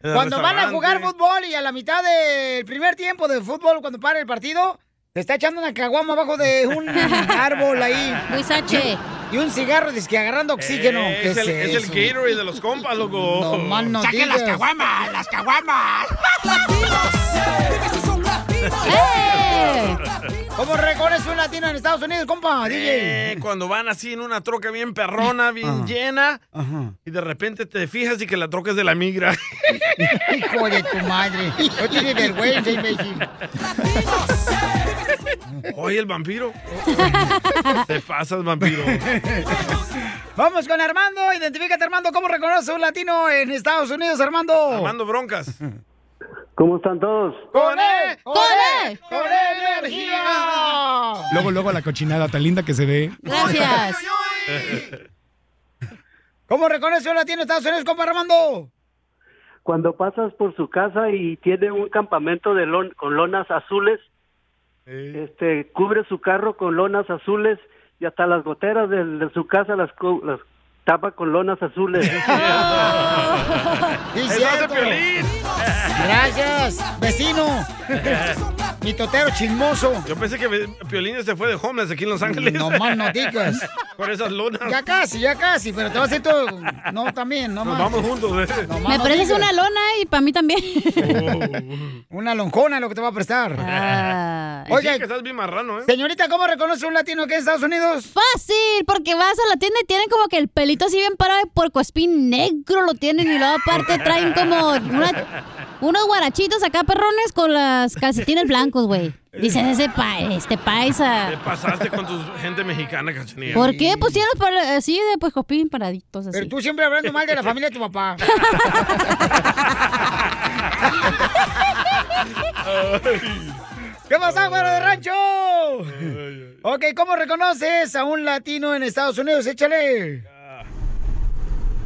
Cuando van a jugar fútbol y a la mitad del primer tiempo de fútbol, cuando para el partido, te está echando una caguama abajo de un árbol ahí. Huizache. Y un cigarro, dice que agarrando oxígeno. ¿Qué es, el, es el? Gatorade de los compas, loco. No no ¡Saquen las caguamas! ¡Las caguamas! ¡Latinos! Dime si son latinos. ¡Eh! ¿Cómo reconoce un latino en Estados Unidos, compa? DJ. Eh, cuando van así en una troca bien perrona, bien llena, y de repente te fijas y que la troca es de la migra. Hijo de tu madre. No tienes vergüenza, imbécil. Oye, el vampiro. Te pasas, vampiro. Vamos con Armando. Identifícate, Armando. ¿Cómo reconoce un latino en Estados Unidos, Armando? Armando Broncas. ¿Cómo están todos? ¡Con él! ¡Con él! ¡Con él, energía! Luego, luego la cochinada tan linda que se ve. Gracias. ¿Cómo reconoce un latino en Estados Unidos, compa Armando? Cuando pasas por su casa y tiene un campamento de lon- con lonas azules, este, cubre su carro con lonas azules y hasta las goteras de, de su casa las, tapa con lonas azules. Gracias, vecino. Mi totero chismoso. Yo pensé que Piolín se fue de homeless aquí en Los Ángeles. No más no digas. Por esas lonas. Ya casi, ya casi, pero te vas a hacer todo. No, también, no Nos más. vamos juntos, ¿eh? No más Me prestas una lona y para mí también. Una lonjona lo que te va a prestar. Ah. Sí, que estás bien marrano, ¿eh? señorita, ¿cómo reconoce un latino que en Estados Unidos? Fácil, porque vas a la tienda y tienen como que el pelito así bien parado de puercoespín negro lo tienen y luego aparte traen como una- unos guarachitos acá perrones con las calcetines blancos, güey. Dicen ese pa este paisa. Te pasaste con tu gente mexicana, cachanilla. ¿Por qué? Pues pal- así de puercoespín paraditos así. Pero tú siempre hablando mal de la familia de tu papá. ¿Qué pasa, güero de rancho? Ok, ¿cómo reconoces a un latino en Estados Unidos? Échale.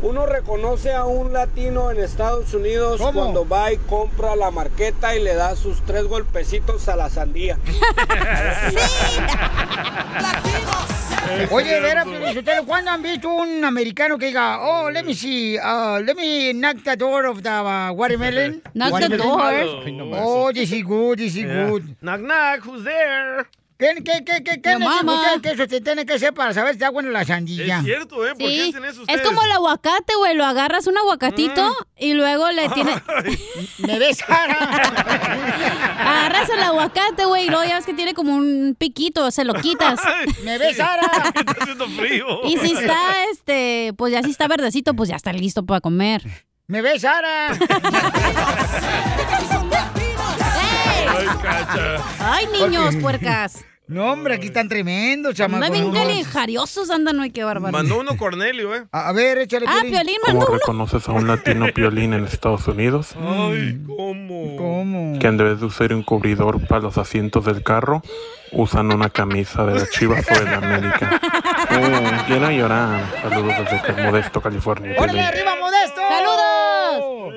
Uno reconoce a un latino en Estados Unidos cuando va y compra la marqueta y le da sus tres golpecitos a la sandía. Oye, Vera, ¿cuándo han visto un americano que diga, oh, let me see, uh, let me knock the door of the uh, watermelon? Knock the door. Oh, this is good, this is Yeah. good. Knock, knock, who's there? ¿Qué, qué, qué, qué, qué mamá. que eso se tiene que hacer para saber si está buena la sandilla? Es cierto, ¿eh? ¿Por qué Sí, hacen eso es ustedes? como el aguacate, güey. Lo agarras un aguacatito y luego le tienes. Me ves, Sara. Agarras el aguacate, güey, y luego ya ves que tiene como un piquito, se lo quitas. Me ves, Sara. Está haciendo frío. Y si está, este, pues ya si está verdecito, pues ya está listo para comer. Me ves, Sara. Ay, cacha. Ay, niños, puercas. No, hombre, aquí están tremendos, chamacos. Bien no más. calijariosos, andan, ay, qué bárbaro. Mandó uno Cornelio, ¿eh? A a ver, échale. Ah, Piolín. Piolín ¿Cómo mandó uno. reconoces a un latino piolín en Estados Unidos? Ay, ¿cómo? ¿Cómo? Que en vez de usar un cubridor para los asientos del carro, usan una camisa de las chivas o de la América. Uh, quiero llorar. Saludos desde Modesto, California. ¡Órale, arriba, Modesto!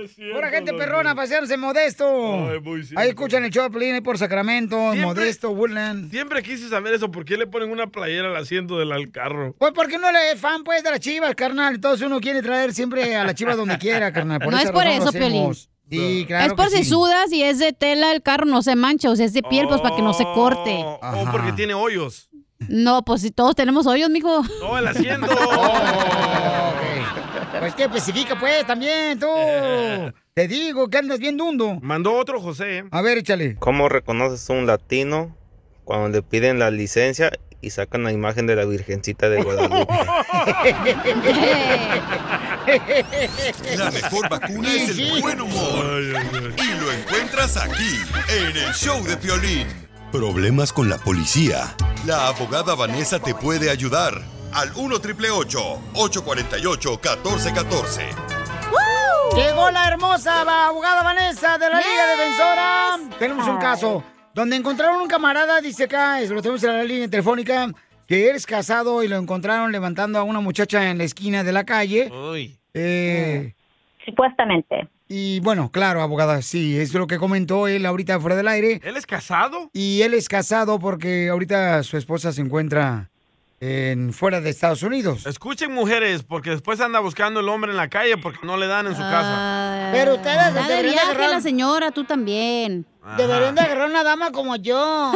Cierto, Pura gente perrona, paseándose en Modesto. Ay, muy cierto. Ahí escuchan el ahí por Sacramento, Siempre- Modesto, Woodland. Siempre quise saber eso. ¿Por qué le ponen una playera al asiento del al carro? Pues porque uno le es fan, pues, de las chivas, carnal. Entonces uno quiere traer siempre a las chivas donde quiera, carnal. Por No es por eso, Piolín. hacemos. Sí, claro es por si sí. sudas y es de tela el carro, no se mancha, o sea, es de piel, pues para que no se corte. O porque tiene hoyos. No, pues si todos tenemos hoyos, mijo. No, el asiento. Oh. Pues que especifica, pues, también, tú. Te digo que andas bien dundo. Mandó otro José. ¿eh? A ver, échale. ¿Cómo reconoces a un latino cuando le piden la licencia y sacan la imagen de la Virgencita de Guadalupe? La mejor vacuna es el buen humor. Y lo encuentras aquí, en el show de Piolín. Problemas con la policía. La abogada Vanessa te puede ayudar. Al 1 848 1414 Llegó la hermosa abogada Vanessa de la Liga Defensora. Tenemos un caso donde encontraron un camarada, dice acá, lo tenemos en la línea telefónica, que eres casado y lo encontraron levantando a una muchacha en la esquina de la calle. Eh, Supuestamente. Y bueno, claro, abogada, sí, es lo que comentó él ahorita fuera del aire. ¿Él es casado? Y él es casado porque ahorita su esposa se encuentra en fuera de Estados Unidos. Escuchen mujeres, porque después anda buscando el hombre en la calle porque no le dan en su casa. Pero ustedes deberían de agarrar- la señora, tú también. Deberían de agarrar una dama como yo.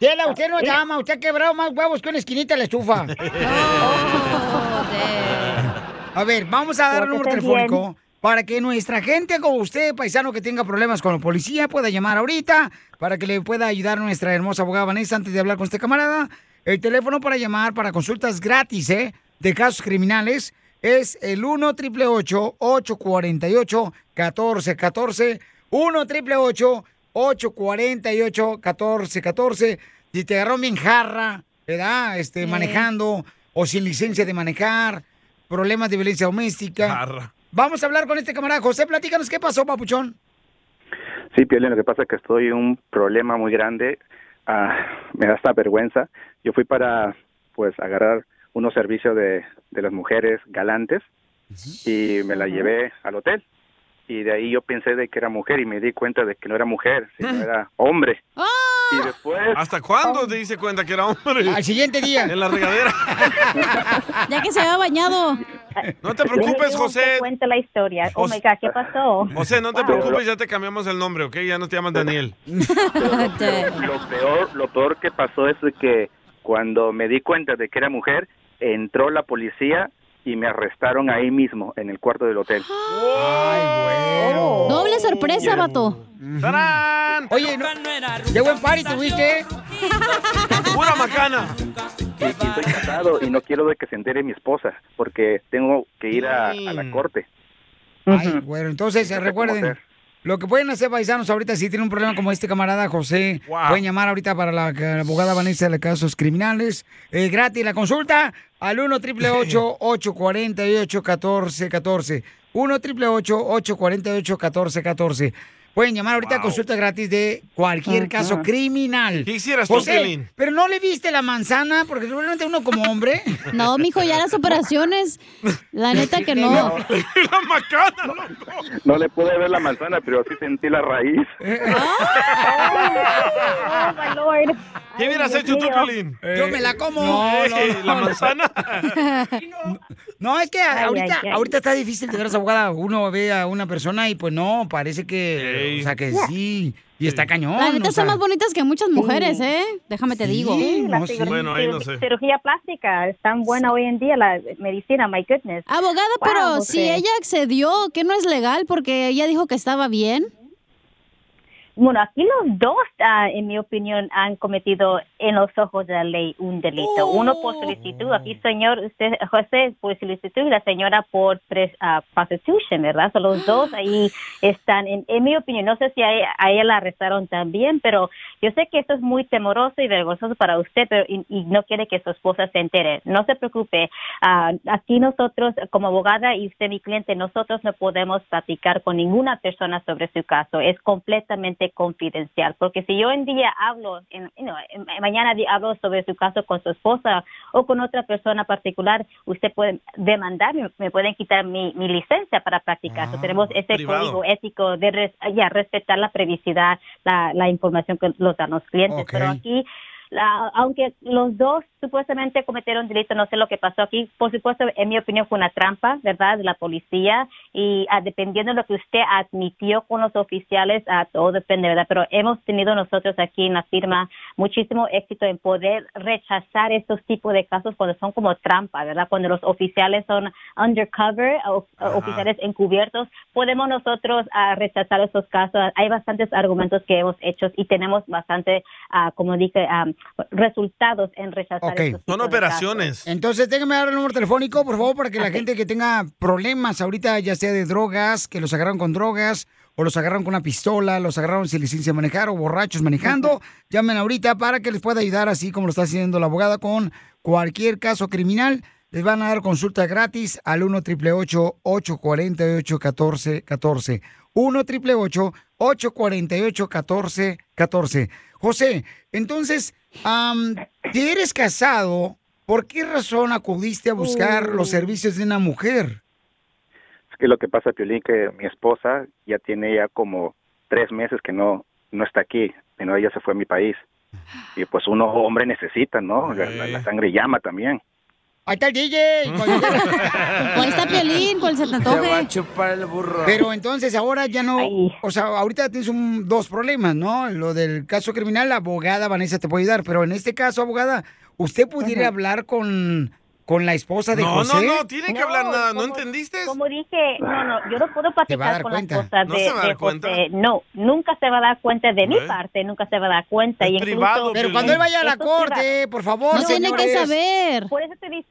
Tela, usted no es dama, usted ha quebrado más huevos que una esquinita de la estufa. A ver, vamos a dar el número telefónico para que nuestra gente como usted, paisano que tenga problemas con la policía, pueda llamar ahorita para que le pueda ayudar nuestra hermosa abogada Vanessa antes de hablar con este camarada. El teléfono para llamar para consultas gratis, ¿eh? De casos criminales es el 1 888 848 1414 1 888 848 1414 Si te agarró bien jarra, ¿verdad? Este, manejando o sin licencia de manejar, problemas de violencia doméstica. Vamos a hablar con este camarada. José, platícanos qué pasó, papuchón. Sí, Piolín, lo que pasa es que estoy en un problema muy grande. Ah, me da esta vergüenza. Yo fui para, pues, agarrar unos servicios de, de las mujeres galantes y me la llevé al hotel. Y de ahí yo pensé de que era mujer y me di cuenta de que no era mujer, sino era hombre. Y después... ¿Hasta cuándo te diste cuenta que era hombre? Al siguiente día. En la regadera. Ya que se había bañado. No te preocupes, José. Cuenta la historia. Oh my God, ¿qué pasó? José, no te Wow. preocupes, ya te cambiamos el nombre, ¿ok? Ya no te llamas Daniel. Lo peor, lo peor que pasó es de que cuando me di cuenta de que era mujer, entró la policía y me arrestaron ahí mismo, en el cuarto del hotel. Doble sorpresa, vato. Oye, no, qué buen party tuviste. Pura macana. Y, y estoy casado y no quiero de que se entere mi esposa, porque tengo que ir a, a la corte. Ay, bueno, entonces recuerden, hacer. Lo que pueden hacer paisanos ahorita si tienen un problema como este camarada José, pueden llamar ahorita para la, la abogada Vanessa de casos criminales, eh, gratis la consulta al 1 888 848 1414 1 888 848 1414 Pueden llamar ahorita a consulta gratis de cualquier caso criminal. ¿Qué hicieras tú, José, Piolín? pero no le viste la manzana, porque realmente uno como hombre. No, mijo, ya las operaciones. La neta que no. la macana, loco. No le pude ver la manzana, pero sí sentí la raíz. Oh, my Lord. ¿Qué hubieras hecho tú. Piolín? Yo me la como. No, no, ¿La manzana? No, es que Ay, ahorita, ay, ay. ahorita está difícil de veras, abogada. Uno ve a una persona y pues no, parece que, o sea, que sí, y está cañón. La neta o sea. son más bonitas que muchas mujeres, ¿eh? Déjame te digo. La cirugía- cir- Cirugía plástica es tan buena hoy en día, la medicina, my goodness. Abogada, Wow, pero si ella accedió, que no es legal porque ella dijo que estaba bien. Bueno, aquí los dos, ah, en mi opinión, han cometido en los ojos de la ley un delito. Uno por solicitud, aquí señor, usted, José, por solicitud y la señora por pres, ah, prostitution, ¿verdad? Son los dos ahí están, en, en mi opinión, no sé si a ella, a ella la arrestaron también, pero yo sé que esto es muy temoroso y vergonzoso para usted, pero y, y no quiere que su esposa se entere. No se preocupe, ah, aquí nosotros, como abogada y usted mi cliente, nosotros no podemos platicar con ninguna persona sobre su caso. Es completamente confidencial, porque si yo en día hablo, en, you know, en- mañana hablo sobre su caso con su esposa o con otra persona particular, usted puede demandarme, me pueden quitar mi, mi licencia para practicar. So, tenemos ese privado. código ético de res- ya, respetar la privacidad, la, la información que nos dan los clientes. Pero aquí, la- aunque los dos supuestamente cometieron delito, no sé lo que pasó aquí. Por supuesto, en mi opinión, fue una trampa, ¿verdad?, de la policía. Y ah, dependiendo de lo que usted admitió con los oficiales, ah, todo depende, ¿verdad? Pero hemos tenido nosotros aquí en la firma muchísimo éxito en poder rechazar estos tipos de casos cuando son como trampa, ¿verdad? Cuando los oficiales son undercover, o, oficiales encubiertos, podemos nosotros ah, rechazar esos casos. Hay bastantes argumentos que hemos hecho y tenemos bastante, ah, como dije, ah, resultados en rechazar estos de casos. Entonces, déjame dar el número telefónico, por favor, para que la gente que tenga problemas ahorita, ya sea de drogas, que los agarraron con drogas, o los agarraron con una pistola, los agarraron sin licencia de manejar, o borrachos manejando, llamen ahorita para que les pueda ayudar, así como lo está haciendo la abogada, con cualquier caso criminal. Les van a dar consulta gratis al 1 888 848 1414 1 888 848 1414 José, entonces, am, si eres casado, ¿por qué razón acudiste a buscar los servicios de una mujer? Es que lo que pasa, Piolín, que mi esposa ya tiene ya como tres meses que no, no está aquí, sino ella se fue a mi país. Y pues uno hombre necesita, ¿no? La, la- la sangre llama también. Ahí está el DJ. Ahí está Piolín, con el se te antoje. chupar el burro. Pero entonces ahora ya no, o sea, ahorita tienes un- dos problemas, ¿no? Lo del caso criminal, la abogada Vanessa te puede ayudar, pero en este caso, abogada, ¿usted pudiera hablar con, con la esposa de No, José? no, no, tiene que hablar nada, ¿no como- entendiste? Como dije, no, no, yo no puedo Te va a dar platicar con cuenta. la esposa ¿No de, se va a dar de cuenta? José. No, nunca se va a dar cuenta de mi parte, nunca se va a dar cuenta. Es y incluso- privado, Pero cuando él vaya a la corte, privado. por favor, No tiene que señores. saber. Por eso te di-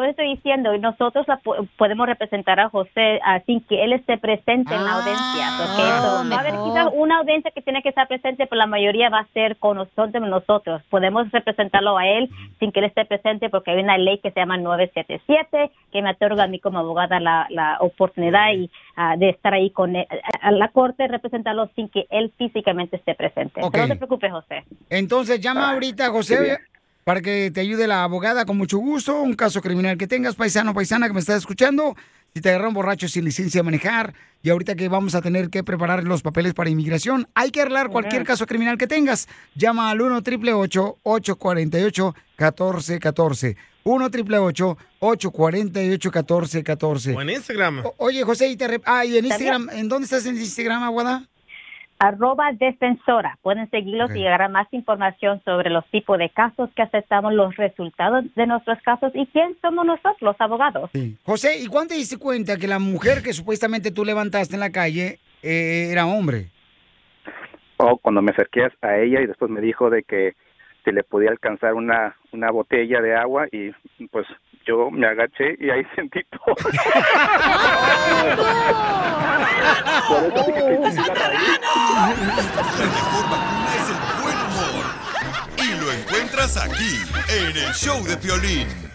por eso estoy diciendo, nosotros la po- podemos representar a José ah, sin que él esté presente en la audiencia. porque Ah, eso- va a haber quizás una audiencia que tiene que estar presente, pero la mayoría va a ser con nosotros. nosotros. Podemos representarlo a él sin que él esté presente porque hay una ley que se llama 977 que me otorga a mí como abogada la, la oportunidad y, ah, de estar ahí con él, a, a la corte, representarlo sin que él físicamente esté presente. Ok. Pero no te preocupes, José. Entonces llama ahorita José. Para que te ayude la abogada con mucho gusto. Un caso criminal que tengas, paisano, paisana que me estás escuchando. Si te agarran borracho sin licencia de manejar y ahorita que vamos a tener que preparar los papeles para inmigración, hay que arreglar cualquier caso criminal que tengas. Llama al 1 888 848 1414 1 888 848 1414 O en Instagram. Oye, José, y te ah, y en. Instagram, ¿en dónde estás en Instagram, abogada? Arroba defensora. Pueden seguirlos y agarrar más información sobre los tipos de casos que aceptamos, los resultados de nuestros casos y quién somos nosotros, los abogados. José, ¿y cuándo te diste cuenta que la mujer que supuestamente tú levantaste en la calle eh, era hombre? O cuando me acerqué a ella y después me dijo de que si le podía alcanzar una, una botella de agua y pues yo me agaché y ahí sentí todo. Por eso dije que sí, la raíz. La mejor vacuna es el buen humor. Y lo encuentras aquí, en el show de Piolín.